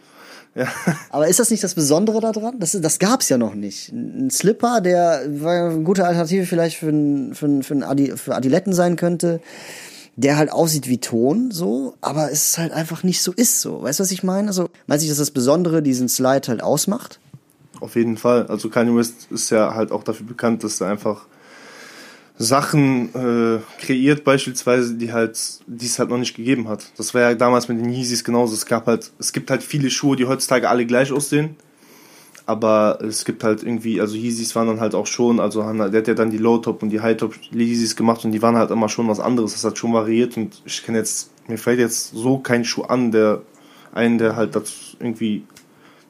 Ja. (laughs) Aber ist das nicht das Besondere daran? Das, das gab's ja noch nicht. Ein Slipper, der war eine gute Alternative vielleicht für, ein, für, ein, für, ein Adi, für Adiletten sein könnte, der halt aussieht wie Ton, so, aber es halt einfach nicht so ist, so. Weißt du, was ich meine? Also, meinst du, dass das Besondere diesen Slide halt ausmacht? Auf jeden Fall. Also Kanye West ist ja halt auch dafür bekannt, dass er einfach Sachen äh, kreiert, beispielsweise, die halt, die es halt noch nicht gegeben hat. Das war ja damals mit den Yeezys genauso. Es gab halt, es gibt halt viele Schuhe, die heutzutage alle gleich aussehen. Aber es gibt halt irgendwie, also Yeezys waren dann halt auch schon, also haben, der hat ja dann die Low-Top und die High-Top Yeezys gemacht und die waren halt immer schon was anderes. Das hat schon variiert und ich kenne jetzt, mir fällt jetzt so kein Schuh an, der einen, der halt das irgendwie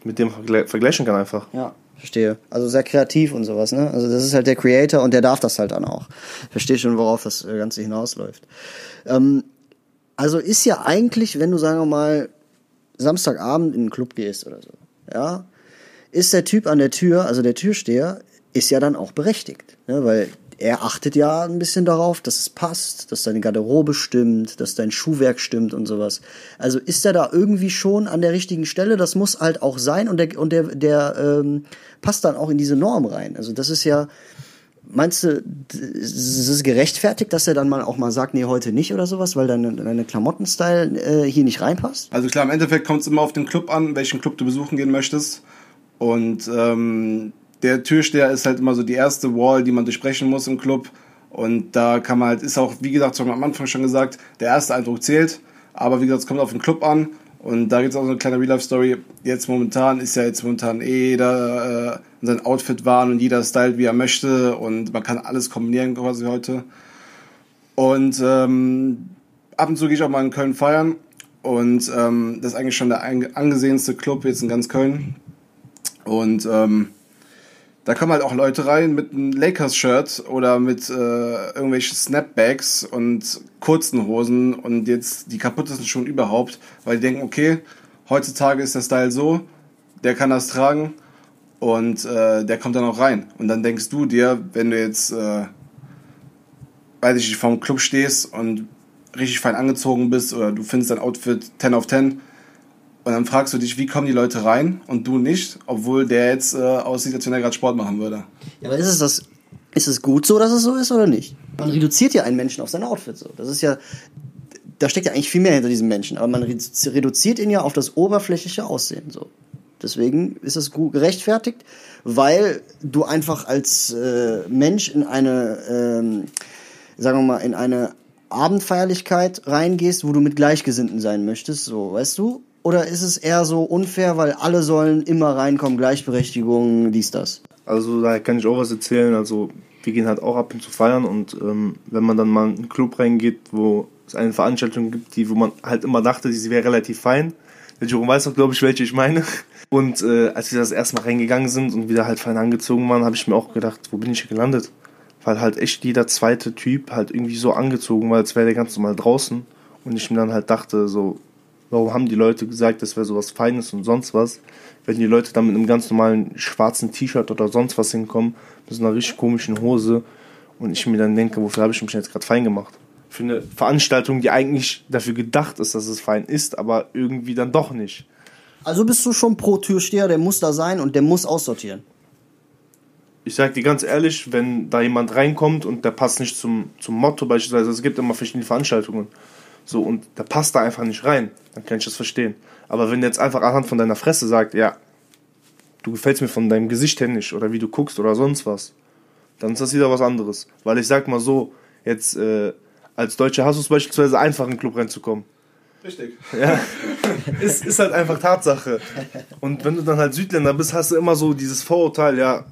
mit dem vergle vergleichen kann einfach. Ja, verstehe. Also sehr kreativ und sowas, ne? Also das ist halt der Creator und der darf das halt dann auch. Verstehe schon, worauf das äh, Ganze hinausläuft. Ähm, also ist ja eigentlich, wenn du, sagen wir mal, Samstagabend in einen Club gehst oder so, ja, ist der Typ an der Tür, also der Türsteher, ist ja dann auch berechtigt, ne? weil er achtet ja ein bisschen darauf, dass es passt, dass deine Garderobe stimmt, dass dein Schuhwerk stimmt und sowas. Also ist er da irgendwie schon an der richtigen Stelle? Das muss halt auch sein und der und der der ähm, passt dann auch in diese Norm rein. Also das ist ja Meinst du, d- es ist gerechtfertigt, dass er dann mal auch mal sagt, nee, heute nicht oder sowas, weil deine, deine Klamottenstyle äh, hier nicht reinpasst? Also klar, im Endeffekt kommt es immer auf den Club an, welchen Club du besuchen gehen möchtest. Und ähm, der Türsteher ist halt immer so die erste Wall, die man durchbrechen muss im Club. Und da kann man halt, ist auch, wie gesagt, schon am Anfang schon gesagt, der erste Eindruck zählt. Aber wie gesagt, es kommt auf den Club an. Und da gibt es auch so eine kleine Real-Life-Story. Jetzt momentan ist ja jetzt momentan eh jeder äh, in sein Outfit wahren und jeder stylt, wie er möchte. Und man kann alles kombinieren quasi heute. Und ähm, ab und zu gehe ich auch mal in Köln feiern. Und ähm, das ist eigentlich schon der angesehenste Club jetzt in ganz Köln. Und ähm, da kommen halt auch Leute rein mit einem Lakers-Shirt oder mit äh, irgendwelchen Snapbacks und kurzen Hosen und jetzt die kaputtesten Schuhen überhaupt, weil die denken, okay, heutzutage ist der Style so, der kann das tragen und äh, der kommt dann auch rein. Und dann denkst du dir, wenn du jetzt, äh, weiß ich nicht, vorm Club stehst und richtig fein angezogen bist oder du findest dein Outfit 10 auf 10 und dann fragst du dich, wie kommen die Leute rein und du nicht, obwohl der jetzt äh, aussieht, als wenn er gerade Sport machen würde. Ja, aber ist es das, ist es gut so, dass es so ist oder nicht? Man reduziert ja einen Menschen auf sein Outfit so. Das ist ja, da steckt ja eigentlich viel mehr hinter diesem Menschen, aber man redu- reduziert ihn ja auf das oberflächliche Aussehen so. Deswegen ist es gerechtfertigt, weil du einfach als äh, Mensch in eine, ähm, sagen wir mal, in eine Abendfeierlichkeit reingehst, wo du mit Gleichgesinnten sein möchtest, so, weißt du? Oder ist es eher so unfair, weil alle sollen immer reinkommen, Gleichberechtigung, dies, das? Also da kann ich auch was erzählen. Also wir gehen halt auch ab und zu feiern und ähm, wenn man dann mal in einen Club reingeht, wo es eine Veranstaltung gibt, die, wo man halt immer dachte, sie wäre relativ fein. Der Jerome weiß auch, glaube ich, welche ich meine. (laughs) Und äh, als wir das erste Mal reingegangen sind und wieder halt fein angezogen waren, habe ich mir auch gedacht, wo bin ich hier gelandet? Weil halt echt jeder zweite Typ halt irgendwie so angezogen war, als wäre der ganz normal draußen. Und ich mir dann halt dachte, so, warum haben die Leute gesagt, das wäre sowas Feines und sonst was? Wenn die Leute dann mit einem ganz normalen schwarzen T-Shirt oder sonst was hinkommen, mit so einer richtig komischen Hose und ich mir dann denke, wofür habe ich mich jetzt gerade fein gemacht? Für eine Veranstaltung, die eigentlich dafür gedacht ist, dass es fein ist, aber irgendwie dann doch nicht. Also bist du schon pro Türsteher, der muss da sein und der muss aussortieren. Ich sag dir ganz ehrlich, wenn da jemand reinkommt und der passt nicht zum, zum Motto beispielsweise, es gibt immer verschiedene Veranstaltungen, so und der passt da einfach nicht rein, dann kann ich das verstehen. Aber wenn der jetzt einfach anhand von deiner Fresse sagt, ja, du gefällst mir von deinem Gesicht her nicht oder wie du guckst oder sonst was, dann ist das wieder was anderes. Weil ich sag mal so, jetzt äh, als Deutscher hast du es beispielsweise einfach in den Club reinzukommen. Richtig. Ja, (laughs) ist, ist halt einfach Tatsache. Und wenn du dann halt Südländer bist, hast du immer so dieses Vorurteil, ja,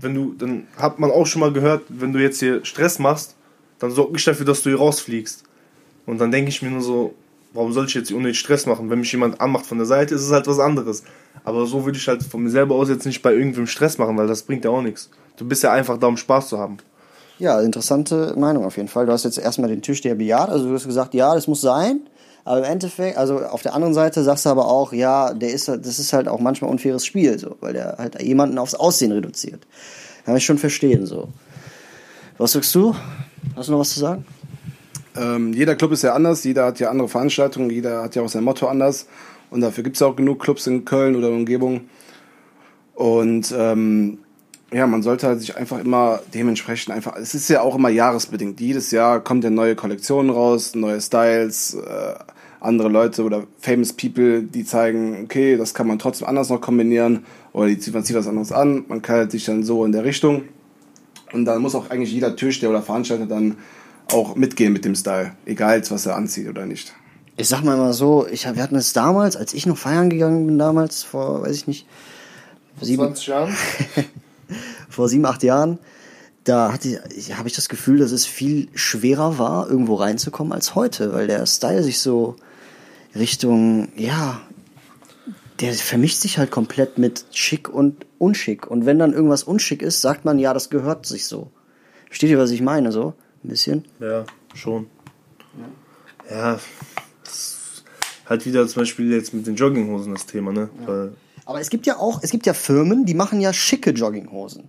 wenn du, dann hat man auch schon mal gehört, wenn du jetzt hier Stress machst, dann sorg ich dafür, dass du hier rausfliegst. Und dann denke ich mir nur so, warum soll ich jetzt unnötig Stress machen? Wenn mich jemand anmacht von der Seite, ist es halt was anderes. Aber so würde ich halt von mir selber aus jetzt nicht bei irgendwem Stress machen, weil das bringt ja auch nichts. Du bist ja einfach da, um Spaß zu haben. Ja, interessante Meinung auf jeden Fall. Du hast jetzt erstmal den Türsteher bejaht, also du hast gesagt, ja, das muss sein. Aber im Endeffekt, also auf der anderen Seite sagst du aber auch, ja, der ist, das ist halt auch manchmal unfaires Spiel, so, weil der halt jemanden aufs Aussehen reduziert. Kann ich schon verstehen, so. Was sagst du? Hast du noch was zu sagen? Ähm, jeder Club ist ja anders, jeder hat ja andere Veranstaltungen, jeder hat ja auch sein Motto anders. Und dafür gibt es auch genug Clubs in Köln oder Umgebung. Und ähm, ja, man sollte halt sich einfach immer dementsprechend einfach, es ist ja auch immer jahresbedingt. Jedes Jahr kommt ja neue Kollektionen raus, neue Styles, äh, andere Leute oder famous people, die zeigen, okay, das kann man trotzdem anders noch kombinieren oder die, man zieht was anderes an, man kleidet sich dann so in der Richtung. Und dann muss auch eigentlich jeder Türsteher oder Veranstalter dann auch mitgehen mit dem Style, egal was er anzieht oder nicht. Ich sag mal mal so, ich, wir hatten es damals, als ich noch feiern gegangen bin, damals, vor, weiß ich nicht, sieben, 20 Jahren? (laughs) vor sieben, acht Jahren, da hatte ich, habe ich das Gefühl, dass es viel schwerer war, irgendwo reinzukommen als heute, weil der Style sich so Richtung, ja, der vermischt sich halt komplett mit schick und unschick. Und wenn dann irgendwas unschick ist, sagt man, ja, das gehört sich so. Versteht ihr, was ich meine, so? Ein bisschen? Ja, schon. Ja, das halt wieder zum Beispiel jetzt mit den Jogginghosen das Thema, ne? Weil Aber es gibt ja auch, es gibt ja Firmen, die machen ja schicke Jogginghosen.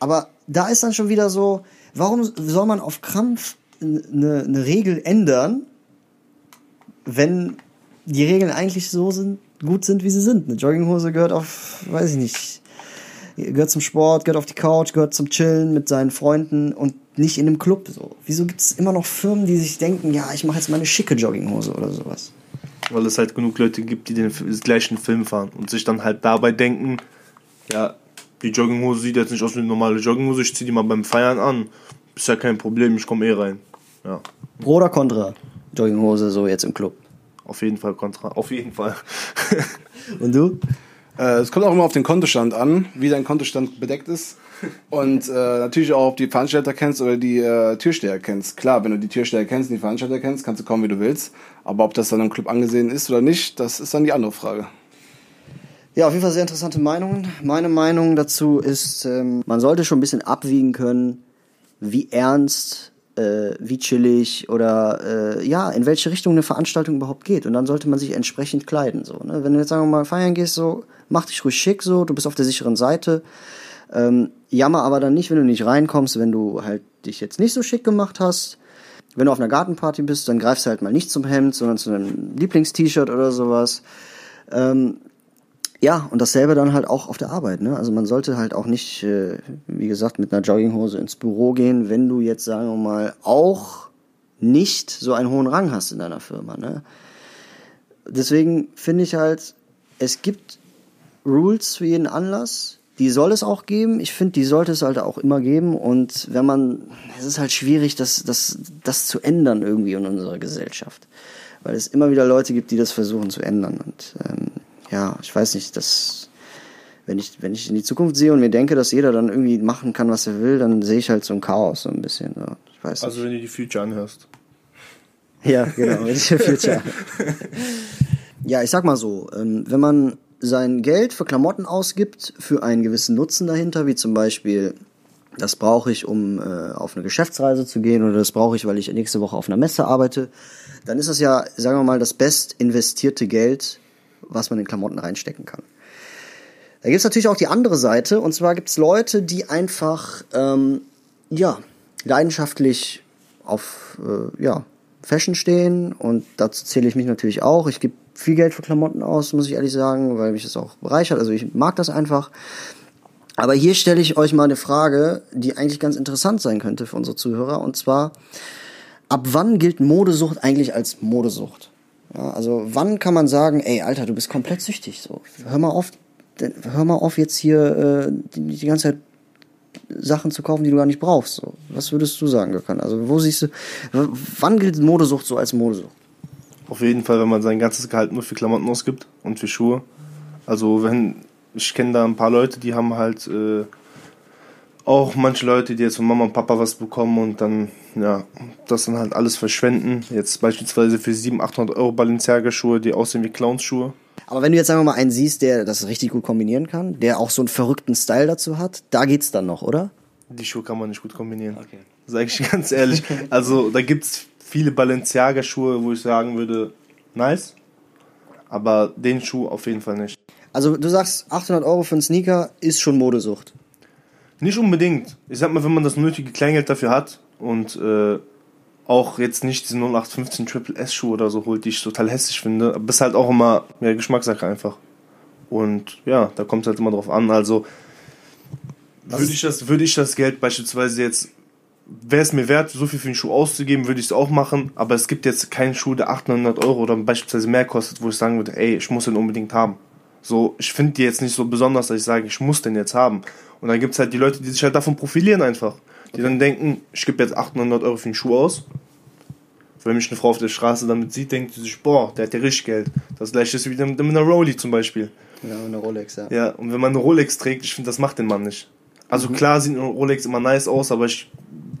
Aber da ist dann schon wieder so, warum soll man auf Krampf eine, eine Regel ändern, wenn die Regeln eigentlich so sind, gut sind, wie sie sind? Eine Jogginghose gehört auf, weiß ich nicht, gehört zum Sport, gehört auf die Couch, gehört zum Chillen mit seinen Freunden und nicht in einem Club. So. Wieso gibt es immer noch Firmen, die sich denken, ja, ich mache jetzt mal eine schicke Jogginghose oder sowas? weil es halt genug Leute gibt, die den gleichen Film fahren und sich dann halt dabei denken, ja, die Jogginghose sieht jetzt nicht aus wie eine normale Jogginghose, ich zieh die mal beim Feiern an. Ist ja kein Problem, ich komme eh rein. Ja, Pro oder Contra? Jogginghose so jetzt im Club. auf jeden Fall Kontra. Auf jeden Fall. (laughs) Und du? Äh, es kommt auch immer auf den Kontostand an, wie dein Kontostand bedeckt ist. Und äh, natürlich auch, ob du die Veranstalter kennst oder die äh, Türsteher kennst. Klar, wenn du die Türsteher kennst und die Veranstalter kennst, kannst du kommen, wie du willst. Aber ob das dann im Club angesehen ist oder nicht, das ist dann die andere Frage. Ja, auf jeden Fall sehr interessante Meinungen. Meine Meinung dazu ist, ähm, man sollte schon ein bisschen abwiegen können, wie ernst, äh, wie chillig oder äh, ja, in welche Richtung eine Veranstaltung überhaupt geht. Und dann sollte man sich entsprechend kleiden. So, ne? Wenn du jetzt sagen wir mal feiern gehst, so mach dich ruhig schick, so du bist auf der sicheren Seite. Ähm, jammer aber dann nicht, wenn du nicht reinkommst, wenn du halt dich jetzt nicht so schick gemacht hast. Wenn du auf einer Gartenparty bist, dann greifst du halt mal nicht zum Hemd, sondern zu einem Lieblingst-T-Shirt oder sowas. Ähm, ja, und dasselbe dann halt auch auf der Arbeit. Ne? Also man sollte halt auch nicht, äh, wie gesagt, mit einer Jogginghose ins Büro gehen, wenn du jetzt, sagen wir mal, auch nicht so einen hohen Rang hast in deiner Firma. Ne? Deswegen finde ich halt, es gibt Rules für jeden Anlass. die soll es auch geben. Ich finde, die sollte es halt auch immer geben. Und wenn man, es ist halt schwierig, das, das, das zu ändern irgendwie in unserer Gesellschaft. Weil es immer wieder Leute gibt, die das versuchen zu ändern. Und ähm, ja, ich weiß nicht, das, wenn ich, wenn ich in die Zukunft sehe und mir denke, dass jeder dann irgendwie machen kann, was er will, dann sehe ich halt so ein Chaos so ein bisschen. So. Ich weiß Also nicht. wenn du die Future anhörst. Ja, genau, wenn ich der Future. (laughs) ja, ich sag mal so, ähm, wenn man sein Geld für Klamotten ausgibt, für einen gewissen Nutzen dahinter, wie zum Beispiel, das brauche ich, um äh, auf eine Geschäftsreise zu gehen oder das brauche ich, weil ich nächste Woche auf einer Messe arbeite, dann ist das ja, sagen wir mal, das best investierte Geld, was man in Klamotten reinstecken kann. Da gibt's natürlich auch die andere Seite, und zwar gibt's Leute, die einfach, ähm, ja, leidenschaftlich auf, äh, ja, Fashion stehen und dazu zähle ich mich natürlich auch. Ich gebe viel Geld für Klamotten aus, muss ich ehrlich sagen, weil mich das auch bereichert. Also ich mag das einfach. Aber hier stelle ich euch mal eine Frage, die eigentlich ganz interessant sein könnte für unsere Zuhörer. Und zwar, ab wann gilt Modesucht eigentlich als Modesucht? Ja, also wann kann man sagen, ey, Alter, du bist komplett süchtig. So, hör mal auf, hör mal auf jetzt hier äh, die, die ganze Zeit Sachen zu kaufen, die du gar nicht brauchst. So. Was würdest du sagen, Gökhan? Also wo siehst du, wann gilt Modesucht so als Modesucht? Auf jeden Fall, wenn man sein ganzes Gehalt nur für Klamotten ausgibt und für Schuhe. Also wenn, ich kenne da ein paar Leute, die haben halt äh, auch manche Leute, die jetzt von Mama und Papa was bekommen und dann, ja, das dann halt alles verschwenden. Jetzt beispielsweise für 700, 800 Euro Balenciaga-Schuhe, die aussehen wie Clownsschuhe. Aber wenn du jetzt sagen wir mal einen siehst, der das richtig gut kombinieren kann, der auch so einen verrückten Style dazu hat, da geht's dann noch, oder? Die Schuhe kann man nicht gut kombinieren. Sag ich (laughs) ganz ehrlich. Also da gibt es viele Balenciaga-Schuhe, wo ich sagen würde, nice. Aber den Schuh auf jeden Fall nicht. Also du sagst, 800 Euro für einen Sneaker ist schon Modesucht. Nicht unbedingt. Ich sag mal, wenn man das nötige Kleingeld dafür hat und äh, auch jetzt nicht diese 0815 Triple S Schuhe oder so holt, die ich total hässlich finde, aber ist halt auch immer mehr Geschmackssache einfach. Und ja, da kommt es halt immer drauf an. Also würde ich das, würde ich das Geld beispielsweise jetzt, wäre es mir wert, so viel für einen Schuh auszugeben, würde ich es auch machen. Aber es gibt jetzt keinen Schuh, der 800 Euro oder beispielsweise mehr kostet, wo ich sagen würde, ey, ich muss den unbedingt haben. So, ich finde die jetzt nicht so besonders, dass ich sage, ich muss den jetzt haben. Und dann gibt es halt die Leute, die sich halt davon profilieren einfach. Die dann denken, ich gebe jetzt 800 Euro für einen Schuh aus. Wenn mich eine Frau auf der Straße damit sieht, denkt sie sich, boah, der hat ja richtig Geld. Das gleiche ist wie mit einer Rolli zum Beispiel. Ja, eine Rolex, ja. Ja, und wenn man eine Rolex trägt, ich finde, das macht den Mann nicht. Also klar sieht eine Rolex immer nice aus, aber ich,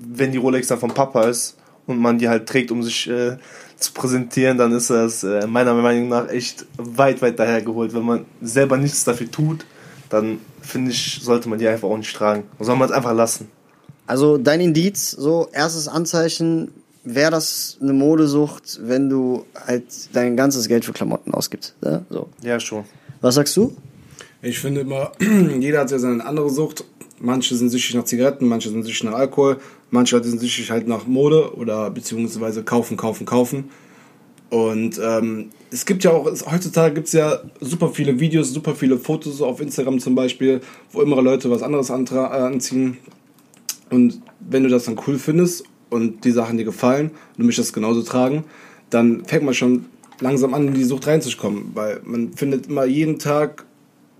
wenn die Rolex dann vom Papa ist und man die halt trägt, um sich äh, zu präsentieren, dann ist das äh, meiner Meinung nach echt weit, weit daher geholt. Wenn man selber nichts dafür tut, dann finde ich, sollte man die einfach auch nicht tragen. Soll man es einfach lassen. Also dein Indiz, so erstes Anzeichen, wäre das eine Modesucht, wenn du halt dein ganzes Geld für Klamotten ausgibst. Ne? So. Ja, schon. Was sagst du? Ich finde immer, (clears throat) jeder hat ja seine andere Sucht. Manche sind süchtig nach Zigaretten, manche sind süchtig nach Alkohol, manche sind süchtig halt nach Mode oder beziehungsweise kaufen, kaufen, kaufen. Und ähm, es gibt ja auch, heutzutage gibt es ja super viele Videos, super viele Fotos auf Instagram zum Beispiel, wo immer Leute was anderes äh, anziehen. Und wenn du das dann cool findest und die Sachen dir gefallen und du möchtest das genauso tragen, dann fängt man schon langsam an, in die Sucht reinzukommen. Weil man findet immer jeden Tag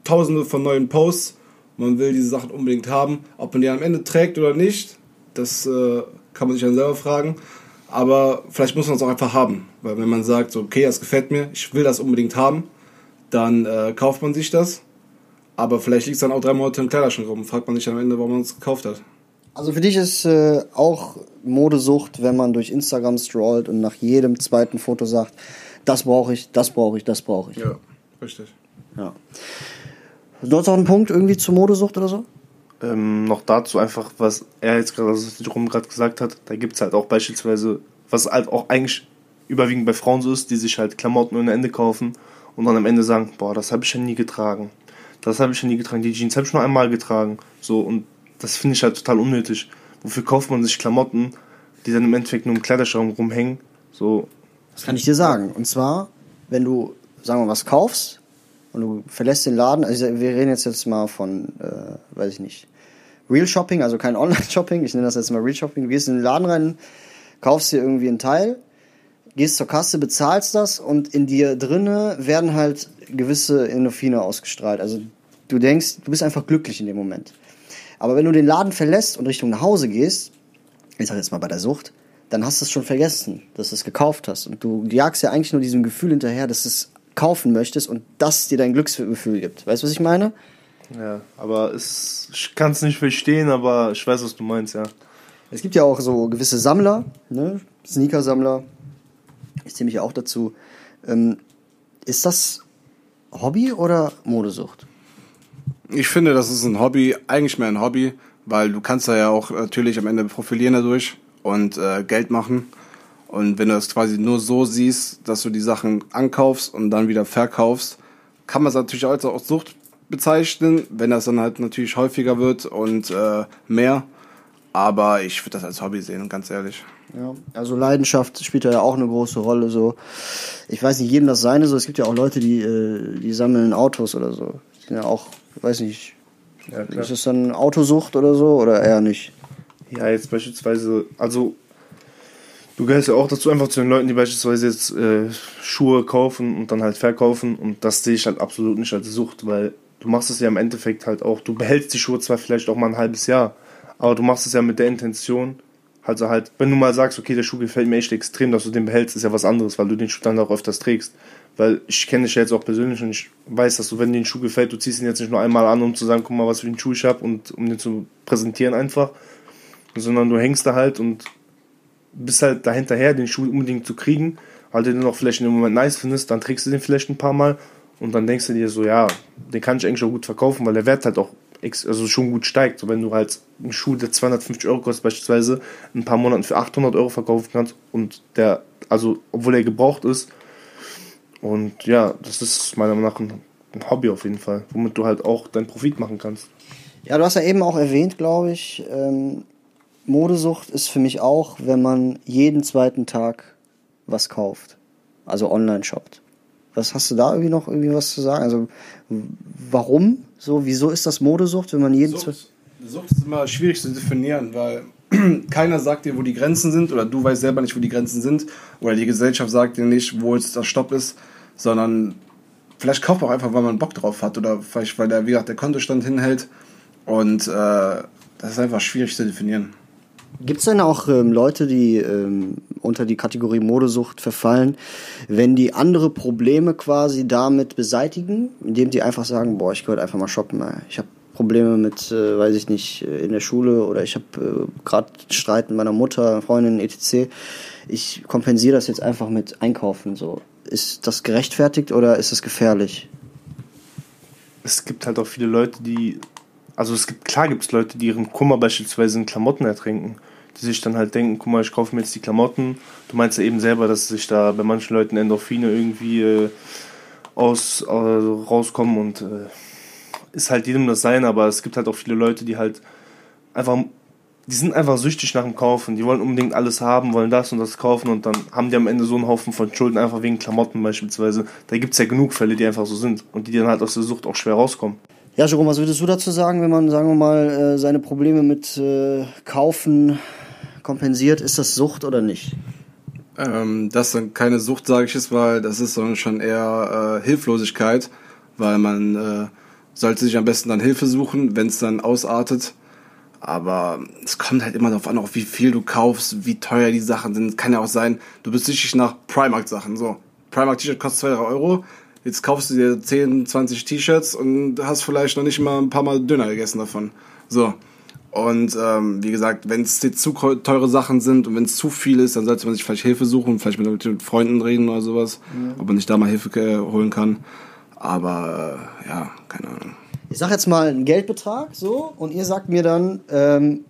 tausende von neuen Posts. Man will diese Sachen unbedingt haben. Ob man die am Ende trägt oder nicht, das äh, kann man sich dann selber fragen. Aber vielleicht muss man es auch einfach haben. Weil wenn man sagt, so, okay, das gefällt mir, ich will das unbedingt haben, dann äh, kauft man sich das. Aber vielleicht liegt es dann auch drei Monate im Kleiderschrank rum. Fragt man sich am Ende, warum man es gekauft hat. Also für dich ist äh, auch Modesucht, wenn man durch Instagram strollt und nach jedem zweiten Foto sagt, das brauche ich, das brauche ich, das brauche ich. Ja, richtig. Ja. Sonst noch einen Punkt irgendwie zur Modesucht oder so? Ähm, noch dazu einfach, was er jetzt gerade, was Jerome gerade gesagt hat, da gibt es halt auch beispielsweise, was halt auch eigentlich überwiegend bei Frauen so ist, die sich halt Klamotten ohne Ende kaufen und dann am Ende sagen, boah, das habe ich ja nie getragen. Das habe ich ja nie getragen. Die Jeans habe ich nur einmal getragen. So, und das finde ich halt total unnötig. Wofür kauft man sich Klamotten, die dann im Endeffekt nur im Kleiderschrank rumhängen? So, Das kann ich dir sagen. Und zwar, wenn du, sagen wir mal, was kaufst und du verlässt den Laden, also wir reden jetzt jetzt mal von, äh, weiß ich nicht, Real Shopping, also kein (laughs) Online-Shopping, ich nenne das jetzt mal Real Shopping. Du gehst in den Laden rein, kaufst dir irgendwie ein Teil, gehst zur Kasse, bezahlst das und in dir drinne werden halt gewisse Endorphine ausgestrahlt. Also Du denkst, du bist einfach glücklich in dem Moment. Aber wenn du den Laden verlässt und Richtung nach Hause gehst, ich sag jetzt mal bei der Sucht, dann hast du es schon vergessen, dass du es gekauft hast. Und du jagst ja eigentlich nur diesem Gefühl hinterher, dass es kaufen möchtest und das dir dein Glücksgefühl gibt. Weißt du, was ich meine? Ja, aber es, ich kann es nicht verstehen, aber ich weiß, was du meinst, ja. Es gibt ja auch so gewisse Sammler, ne? Sneaker-Sammler. Ich zähle mich ja auch dazu. Ähm, ist das Hobby oder Modesucht? Ich finde, das ist ein Hobby, eigentlich mehr ein Hobby, weil du kannst da ja auch natürlich am Ende profilieren dadurch und äh, Geld machen. Und wenn du das quasi nur so siehst, dass du die Sachen ankaufst und dann wieder verkaufst, kann man es natürlich als auch Sucht bezeichnen, wenn das dann halt natürlich häufiger wird und äh, mehr. Aber ich würde das als Hobby sehen, ganz ehrlich. Ja, also Leidenschaft spielt da ja auch eine große Rolle. So, ich weiß nicht, jedem das seine so. Es gibt ja auch Leute, die äh, die sammeln Autos oder so. Die sind ja auch, weiß nicht, Ja, ist das dann Autosucht oder so oder eher nicht? Ja, jetzt beispielsweise, also du gehörst ja auch dazu, einfach zu den Leuten, die beispielsweise jetzt äh, Schuhe kaufen und dann halt verkaufen und das sehe ich halt absolut nicht als Sucht, weil du machst es ja im Endeffekt halt auch, du behältst die Schuhe zwar vielleicht auch mal ein halbes Jahr, aber du machst es ja mit der Intention, also halt, wenn du mal sagst, okay, der Schuh gefällt mir echt extrem, dass du den behältst, ist ja was anderes, weil du den Schuh dann auch öfters trägst. Weil ich kenne dich ja jetzt auch persönlich und ich weiß, dass du, wenn dir ein Schuh gefällt, du ziehst ihn jetzt nicht nur einmal an, um zu sagen, guck mal, was für einen Schuh ich habe und um den zu präsentieren einfach, sondern du hängst da halt und bist halt dahinterher, den Schuh unbedingt zu kriegen, weil du den auch vielleicht in dem Moment nice findest, dann trägst du den vielleicht ein paar Mal und dann denkst du dir so, ja, den kann ich eigentlich auch gut verkaufen, weil der Wert halt auch also schon gut steigt. So wenn du halt einen Schuh, der 250 Euro kostet, beispielsweise in ein paar Monaten für 800 Euro verkaufen kannst und der, also obwohl er gebraucht ist. Und ja, das ist meiner Meinung nach ein, ein Hobby auf jeden Fall, womit du halt auch deinen Profit machen kannst. Ja, du hast ja eben auch erwähnt, glaube ich, ähm, Modesucht ist für mich auch, wenn man jeden zweiten Tag was kauft. Also online shoppt. Was hast du da irgendwie noch irgendwie was zu sagen? Also warum? So, wieso ist das Modesucht, wenn man jeden Sucht, Sucht ist immer schwierig zu definieren, weil (clears throat) keiner sagt dir, wo die Grenzen sind, oder du weißt selber nicht, wo die Grenzen sind, oder die Gesellschaft sagt dir nicht, wo jetzt das Stopp ist, sondern vielleicht kauft man auch einfach, weil man Bock drauf hat, oder vielleicht, weil der, wie gesagt, der Kontostand hinhält. Und äh, das ist einfach schwierig zu definieren. Gibt es denn auch ähm, Leute, die ähm, unter die Kategorie Modesucht verfallen, wenn die andere Probleme quasi damit beseitigen, indem die einfach sagen, boah, ich gehört einfach mal shoppen. ey. Ich habe Probleme mit, äh, weiß ich nicht, äh, in der Schule oder ich habe äh, gerade Streit mit meiner Mutter, Freundin, etc. Ich kompensiere das jetzt einfach mit Einkaufen. So, ist das gerechtfertigt oder ist es gefährlich? es gibt halt auch viele Leute, die, also es gibt, klar gibt es Leute, die ihren Kummer beispielsweise in Klamotten ertränken, die sich dann halt denken, guck mal, ich kaufe mir jetzt die Klamotten. Du meinst ja eben selber, dass sich da bei manchen Leuten Endorphine irgendwie äh, aus, äh, rauskommen und äh, ist halt jedem das sein, aber es gibt halt auch viele Leute, die halt einfach, die sind einfach süchtig nach dem Kaufen, die wollen unbedingt alles haben, wollen das und das kaufen und dann haben die am Ende so einen Haufen von Schulden, einfach wegen Klamotten beispielsweise. Da gibt es ja genug Fälle, die einfach so sind und die dann halt aus der Sucht auch schwer rauskommen. Ja, Jerome, was würdest du dazu sagen, wenn man, sagen wir mal, äh, seine Probleme mit äh, Kaufen kompensiert? Ist das Sucht oder nicht? Ähm, das ist dann keine Sucht, sage ich jetzt mal, das ist schon eher äh, Hilflosigkeit, weil man äh, sollte sich am besten dann Hilfe suchen, wenn es dann ausartet. Aber es kommt halt immer darauf an, auch wie viel du kaufst, wie teuer die Sachen sind. Kann ja auch sein, du bist süchtig nach Primark-Sachen. So, Primark-T-Shirt kostet 2 3 Euro. Jetzt kaufst du dir 10, 20 T-Shirts und hast vielleicht noch nicht mal ein paar Mal Döner gegessen davon. So. Und ähm, wie gesagt, wenn es jetzt zu teure Sachen sind und wenn es zu viel ist, dann sollte man sich vielleicht Hilfe suchen, vielleicht mit, mit Freunden reden oder sowas, ob man nicht da mal Hilfe äh, holen kann. Aber äh, ja, keine Ahnung. Ich sag jetzt mal einen Geldbetrag, so, und ihr sagt mir dann, ähm,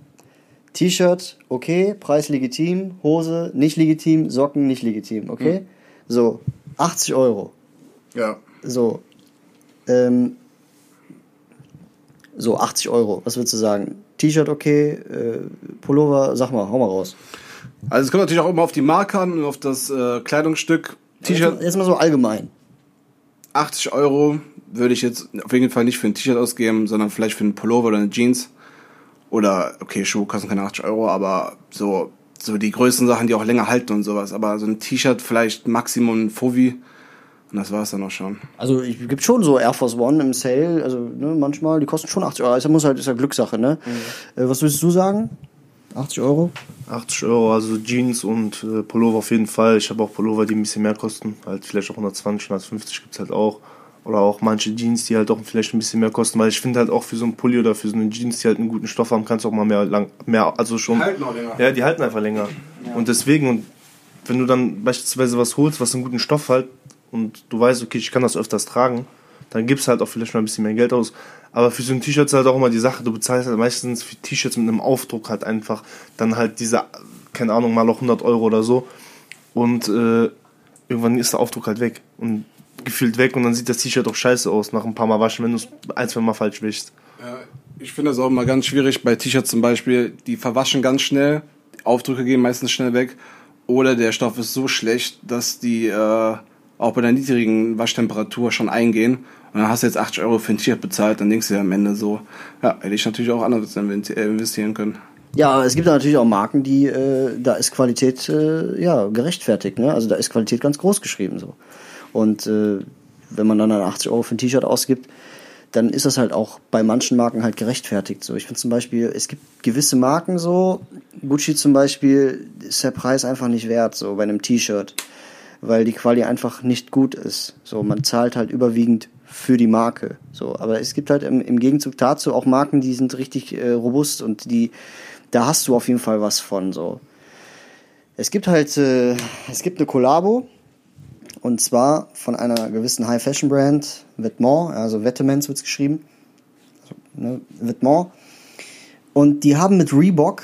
T-Shirt, okay, Preis legitim, Hose nicht legitim, Socken nicht legitim, okay? So, 80 Euro. Ja. So, ähm, so 80 Euro, was würdest du sagen? T-Shirt okay, äh, Pullover, sag mal, hau mal raus. Also es kommt natürlich auch immer auf die Marke an und auf das äh, Kleidungsstück. T-Shirt Jetzt, jetzt mal so allgemein. 80 Euro würde ich jetzt auf jeden Fall nicht für ein T-Shirt ausgeben, sondern vielleicht für einen Pullover oder eine Jeans. Oder, okay, Schuhe kosten keine 80 Euro, aber so, so die größten Sachen, die auch länger halten und sowas. Aber so ein T-Shirt vielleicht Maximum ein Fovi. Und das war es dann auch schon. Also es gibt schon so Air Force One im Sale, also ne, manchmal, die kosten schon 80 Euro. Das muss halt, ist ja Glückssache, ne? Äh, was würdest du sagen? 80 Euro? 80 Euro, also Jeans und äh, Pullover auf jeden Fall. Ich habe auch Pullover, die ein bisschen mehr kosten. Halt vielleicht auch 120, 150 gibt es halt auch. Oder auch manche Jeans, die halt auch vielleicht ein bisschen mehr kosten. Weil ich finde halt auch für so einen Pulli oder für so eine Jeans, die halt einen guten Stoff haben, kannst du auch mal mehr lang, mehr, also schon. Die halten auch länger. Ja, die halten einfach länger. Und deswegen, und wenn du dann beispielsweise was holst, was einen guten Stoff hat und du weißt, okay, ich kann das öfters tragen, dann gibst halt auch vielleicht mal ein bisschen mehr Geld aus. Aber für so ein T-Shirt ist halt auch immer die Sache, du bezahlst halt meistens für T-Shirts mit einem Aufdruck halt einfach dann halt diese, keine Ahnung, mal auch 100 Euro oder so. Und äh, irgendwann ist der Aufdruck halt weg. Und gefühlt weg und dann sieht das T-Shirt auch scheiße aus nach ein paar Mal waschen, wenn du es ein, zwei Mal falsch wischst. Ich finde das auch immer ganz schwierig bei T-Shirts zum Beispiel. Die verwaschen ganz schnell, die Aufdrücke gehen meistens schnell weg. Oder der Stoff ist so schlecht, dass die äh, auch bei der niedrigen Waschtemperatur schon eingehen. Und dann hast du jetzt 80 Euro für ein T-Shirt bezahlt, dann denkst du dir am Ende so, ja, hätte ich natürlich auch anders äh, investieren können. Ja, es gibt natürlich auch Marken, die, äh, da ist Qualität äh, ja gerechtfertigt, ne? Also da ist Qualität ganz groß geschrieben so. Und äh, wenn man dann, dann 80 Euro für ein T-Shirt ausgibt, dann ist das halt auch bei manchen Marken halt gerechtfertigt. So, ich finde zum Beispiel, es gibt gewisse Marken so, Gucci zum Beispiel, ist der Preis einfach nicht wert, so bei einem T-Shirt, weil die Quali einfach nicht gut ist. So, man zahlt halt überwiegend für die Marke. So, aber es gibt halt im, im Gegenzug dazu auch Marken, die sind richtig äh, robust und die, da hast du auf jeden Fall was von. So, es gibt halt, äh, es gibt eine Kollabo, und zwar von einer gewissen High-Fashion-Brand, Vetements, also Vetements wird's geschrieben. Also, ne, Vetements. Und die haben mit Reebok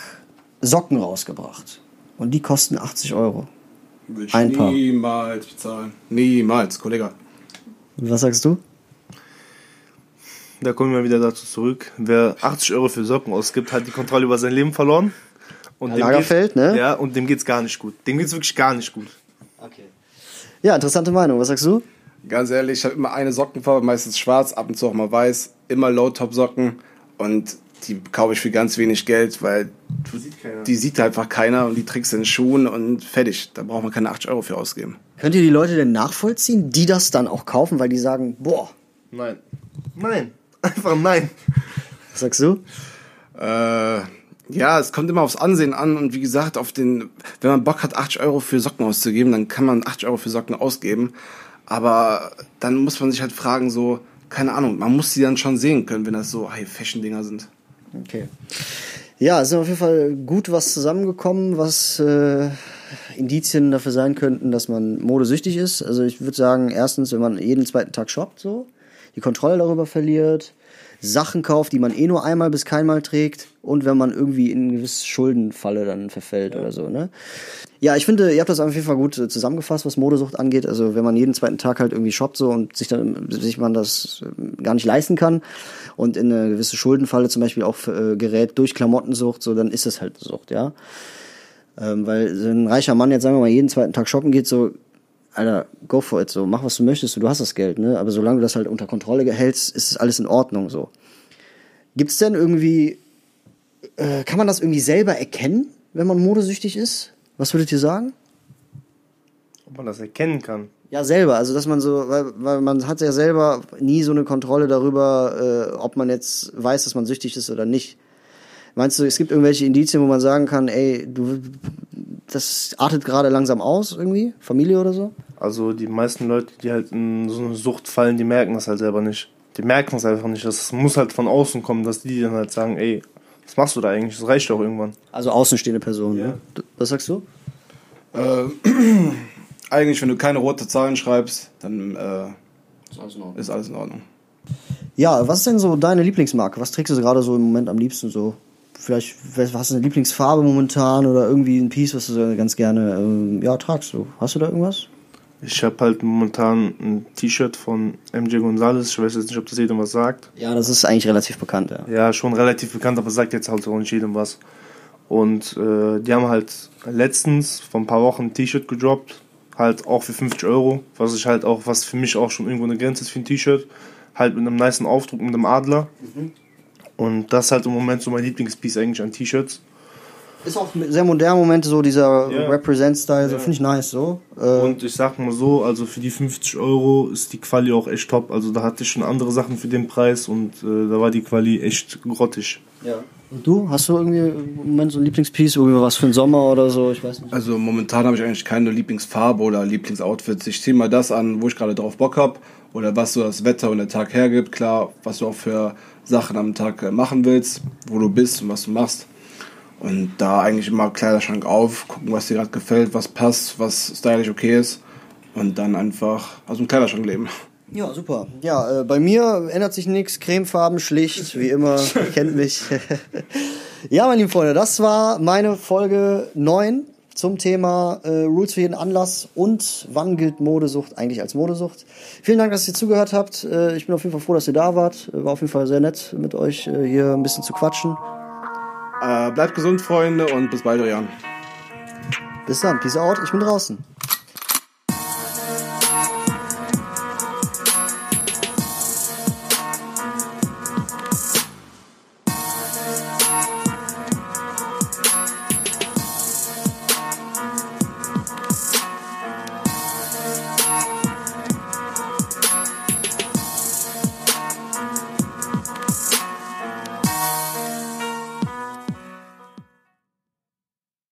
Socken rausgebracht. Und die kosten 80 Euro. Will ich Ein Paar. niemals bezahlen. Niemals, Kollege. Was sagst du? Da kommen wir wieder dazu zurück. Wer 80 Euro für Socken ausgibt, hat die Kontrolle über sein Leben verloren. Und Lagerfeld, geht's, ne? Ja, und dem geht's gar nicht gut. Dem geht's wirklich gar nicht gut. Okay. Ja, interessante Meinung. Was sagst du? Ganz ehrlich, ich habe immer eine Sockenfarbe, meistens schwarz, ab und zu auch mal weiß. Immer Low-Top-Socken. Und die kaufe ich für ganz wenig Geld, weil Die sieht die sieht einfach keiner und die trägst du in den Schuhen und fertig. Da braucht man keine 80 Euro für ausgeben. Könnt ihr die Leute denn nachvollziehen, die das dann auch kaufen, weil die sagen, boah, Nein. Nein. (laughs) Einfach nein. was sagst du? Äh, ja, es kommt immer aufs Ansehen an und wie gesagt, auf den, wenn man Bock hat, 80 Euro für Socken auszugeben, dann kann man 80 Euro für Socken ausgeben. Aber dann muss man sich halt fragen, so, keine Ahnung, man muss die dann schon sehen können, wenn das so High-Fashion-Dinger sind. Okay. Ja, es ist auf jeden Fall gut was zusammengekommen, was äh, Indizien dafür sein könnten, dass man modesüchtig ist. Also ich würde sagen, erstens, wenn man jeden zweiten Tag shoppt, so, die Kontrolle darüber verliert, Sachen kauft, die man eh nur einmal bis keinmal trägt und wenn man irgendwie in eine gewisse Schuldenfalle dann verfällt oder so, ne? Ja, ich finde, ihr habt das auf jeden Fall gut äh, zusammengefasst, was Modesucht angeht. Also wenn man jeden zweiten Tag halt irgendwie shoppt so und sich dann sich man das äh, gar nicht leisten kann und in eine gewisse Schuldenfalle zum Beispiel auch äh, gerät durch Klamottensucht, so dann ist das halt Sucht, ja. Ähm, weil so ein reicher Mann jetzt sagen wir mal jeden zweiten Tag shoppen geht, so Alter, go for it, so mach was du möchtest, du hast das Geld, ne? Aber solange du das halt unter Kontrolle hältst, ist es alles in Ordnung so. Gibt's denn irgendwie äh, kann man das irgendwie selber erkennen, wenn man modesüchtig ist? Was würdet ihr sagen? Ob man das erkennen kann. Ja, selber. Also, dass man so, weil, weil man hat ja selber nie so eine Kontrolle darüber, äh, ob man jetzt weiß, dass man süchtig ist oder nicht. Meinst du, es gibt irgendwelche Indizien, wo man sagen kann, ey, du, das artet gerade langsam aus irgendwie? Familie oder so? Also die meisten Leute, die halt in so eine Sucht fallen, die merken das halt selber nicht. Die merken es einfach nicht. Das muss halt von außen kommen, dass die dann halt sagen, ey, was machst du da eigentlich? Das reicht doch irgendwann. Also außenstehende Personen, Ja. ne? Was sagst du? Äh, (clears throat) eigentlich, wenn du keine rote Zahlen schreibst, dann äh, ist alles in Ordnung. Ja, was ist denn so deine Lieblingsmarke? Was trägst du gerade so im Moment am liebsten so? Vielleicht was hast du eine Lieblingsfarbe momentan oder irgendwie ein Piece, was du so ganz gerne ähm, ja, tragst. Hast du da irgendwas? Ich habe halt momentan ein T-Shirt von MJ Gonzalez. Ich weiß jetzt nicht, ob das jedem was sagt. Ja, das ist eigentlich relativ bekannt, ja. Ja, schon relativ bekannt, aber sagt jetzt halt auch nicht jedem was. Und äh, die haben halt letztens vor ein paar Wochen ein T-Shirt gedroppt, halt auch für 50 Euro, was ich halt auch, was für mich auch schon irgendwo eine Grenze ist für ein T-Shirt, halt mit einem niceen Aufdruck, mit einem Adler. Und das ist halt im Moment so mein Lieblingspiece eigentlich an T-Shirts. Ist auch sehr modern Momente, so dieser Ja. Represent-Style, so Ja. finde ich nice, so. Äh, Und ich sag mal so, also für die 50 Euro ist die Quali auch echt top. Also da hatte ich schon andere Sachen für den Preis und äh, da war die Quali echt grottig. und du? Hast du irgendwie im Moment so ein Lieblingspiece, irgendwie was für den Sommer oder so? Ich weiß nicht. Also momentan habe ich eigentlich keine Lieblingsfarbe oder Lieblingsoutfits. Ich ziehe mal das an, wo ich gerade drauf Bock habe oder was so das Wetter und der Tag hergibt. Klar, was du auch für Sachen am Tag äh, machen willst, wo du bist und was du machst. Und da eigentlich immer Kleiderschrank auf, gucken, was dir gerade gefällt, was passt, was stylisch okay ist. Und dann einfach aus dem Kleiderschrank leben. Ja, super. Ja, äh, bei mir ändert sich nichts. Cremefarben schlicht, wie immer. Ihr (laughs) kennt mich. (laughs) ja, meine lieben Freunde, das war meine Folge 9 zum Thema äh, Rules für jeden Anlass und wann gilt Modesucht eigentlich als Modesucht. Vielen Dank, dass ihr zugehört habt. Äh, ich bin auf jeden Fall froh, dass ihr da wart. War auf jeden Fall sehr nett, mit euch äh, hier ein bisschen zu quatschen. Äh, bleibt gesund, Freunde, und bis bald, Jan. Bis dann. Peace out. Ich bin draußen.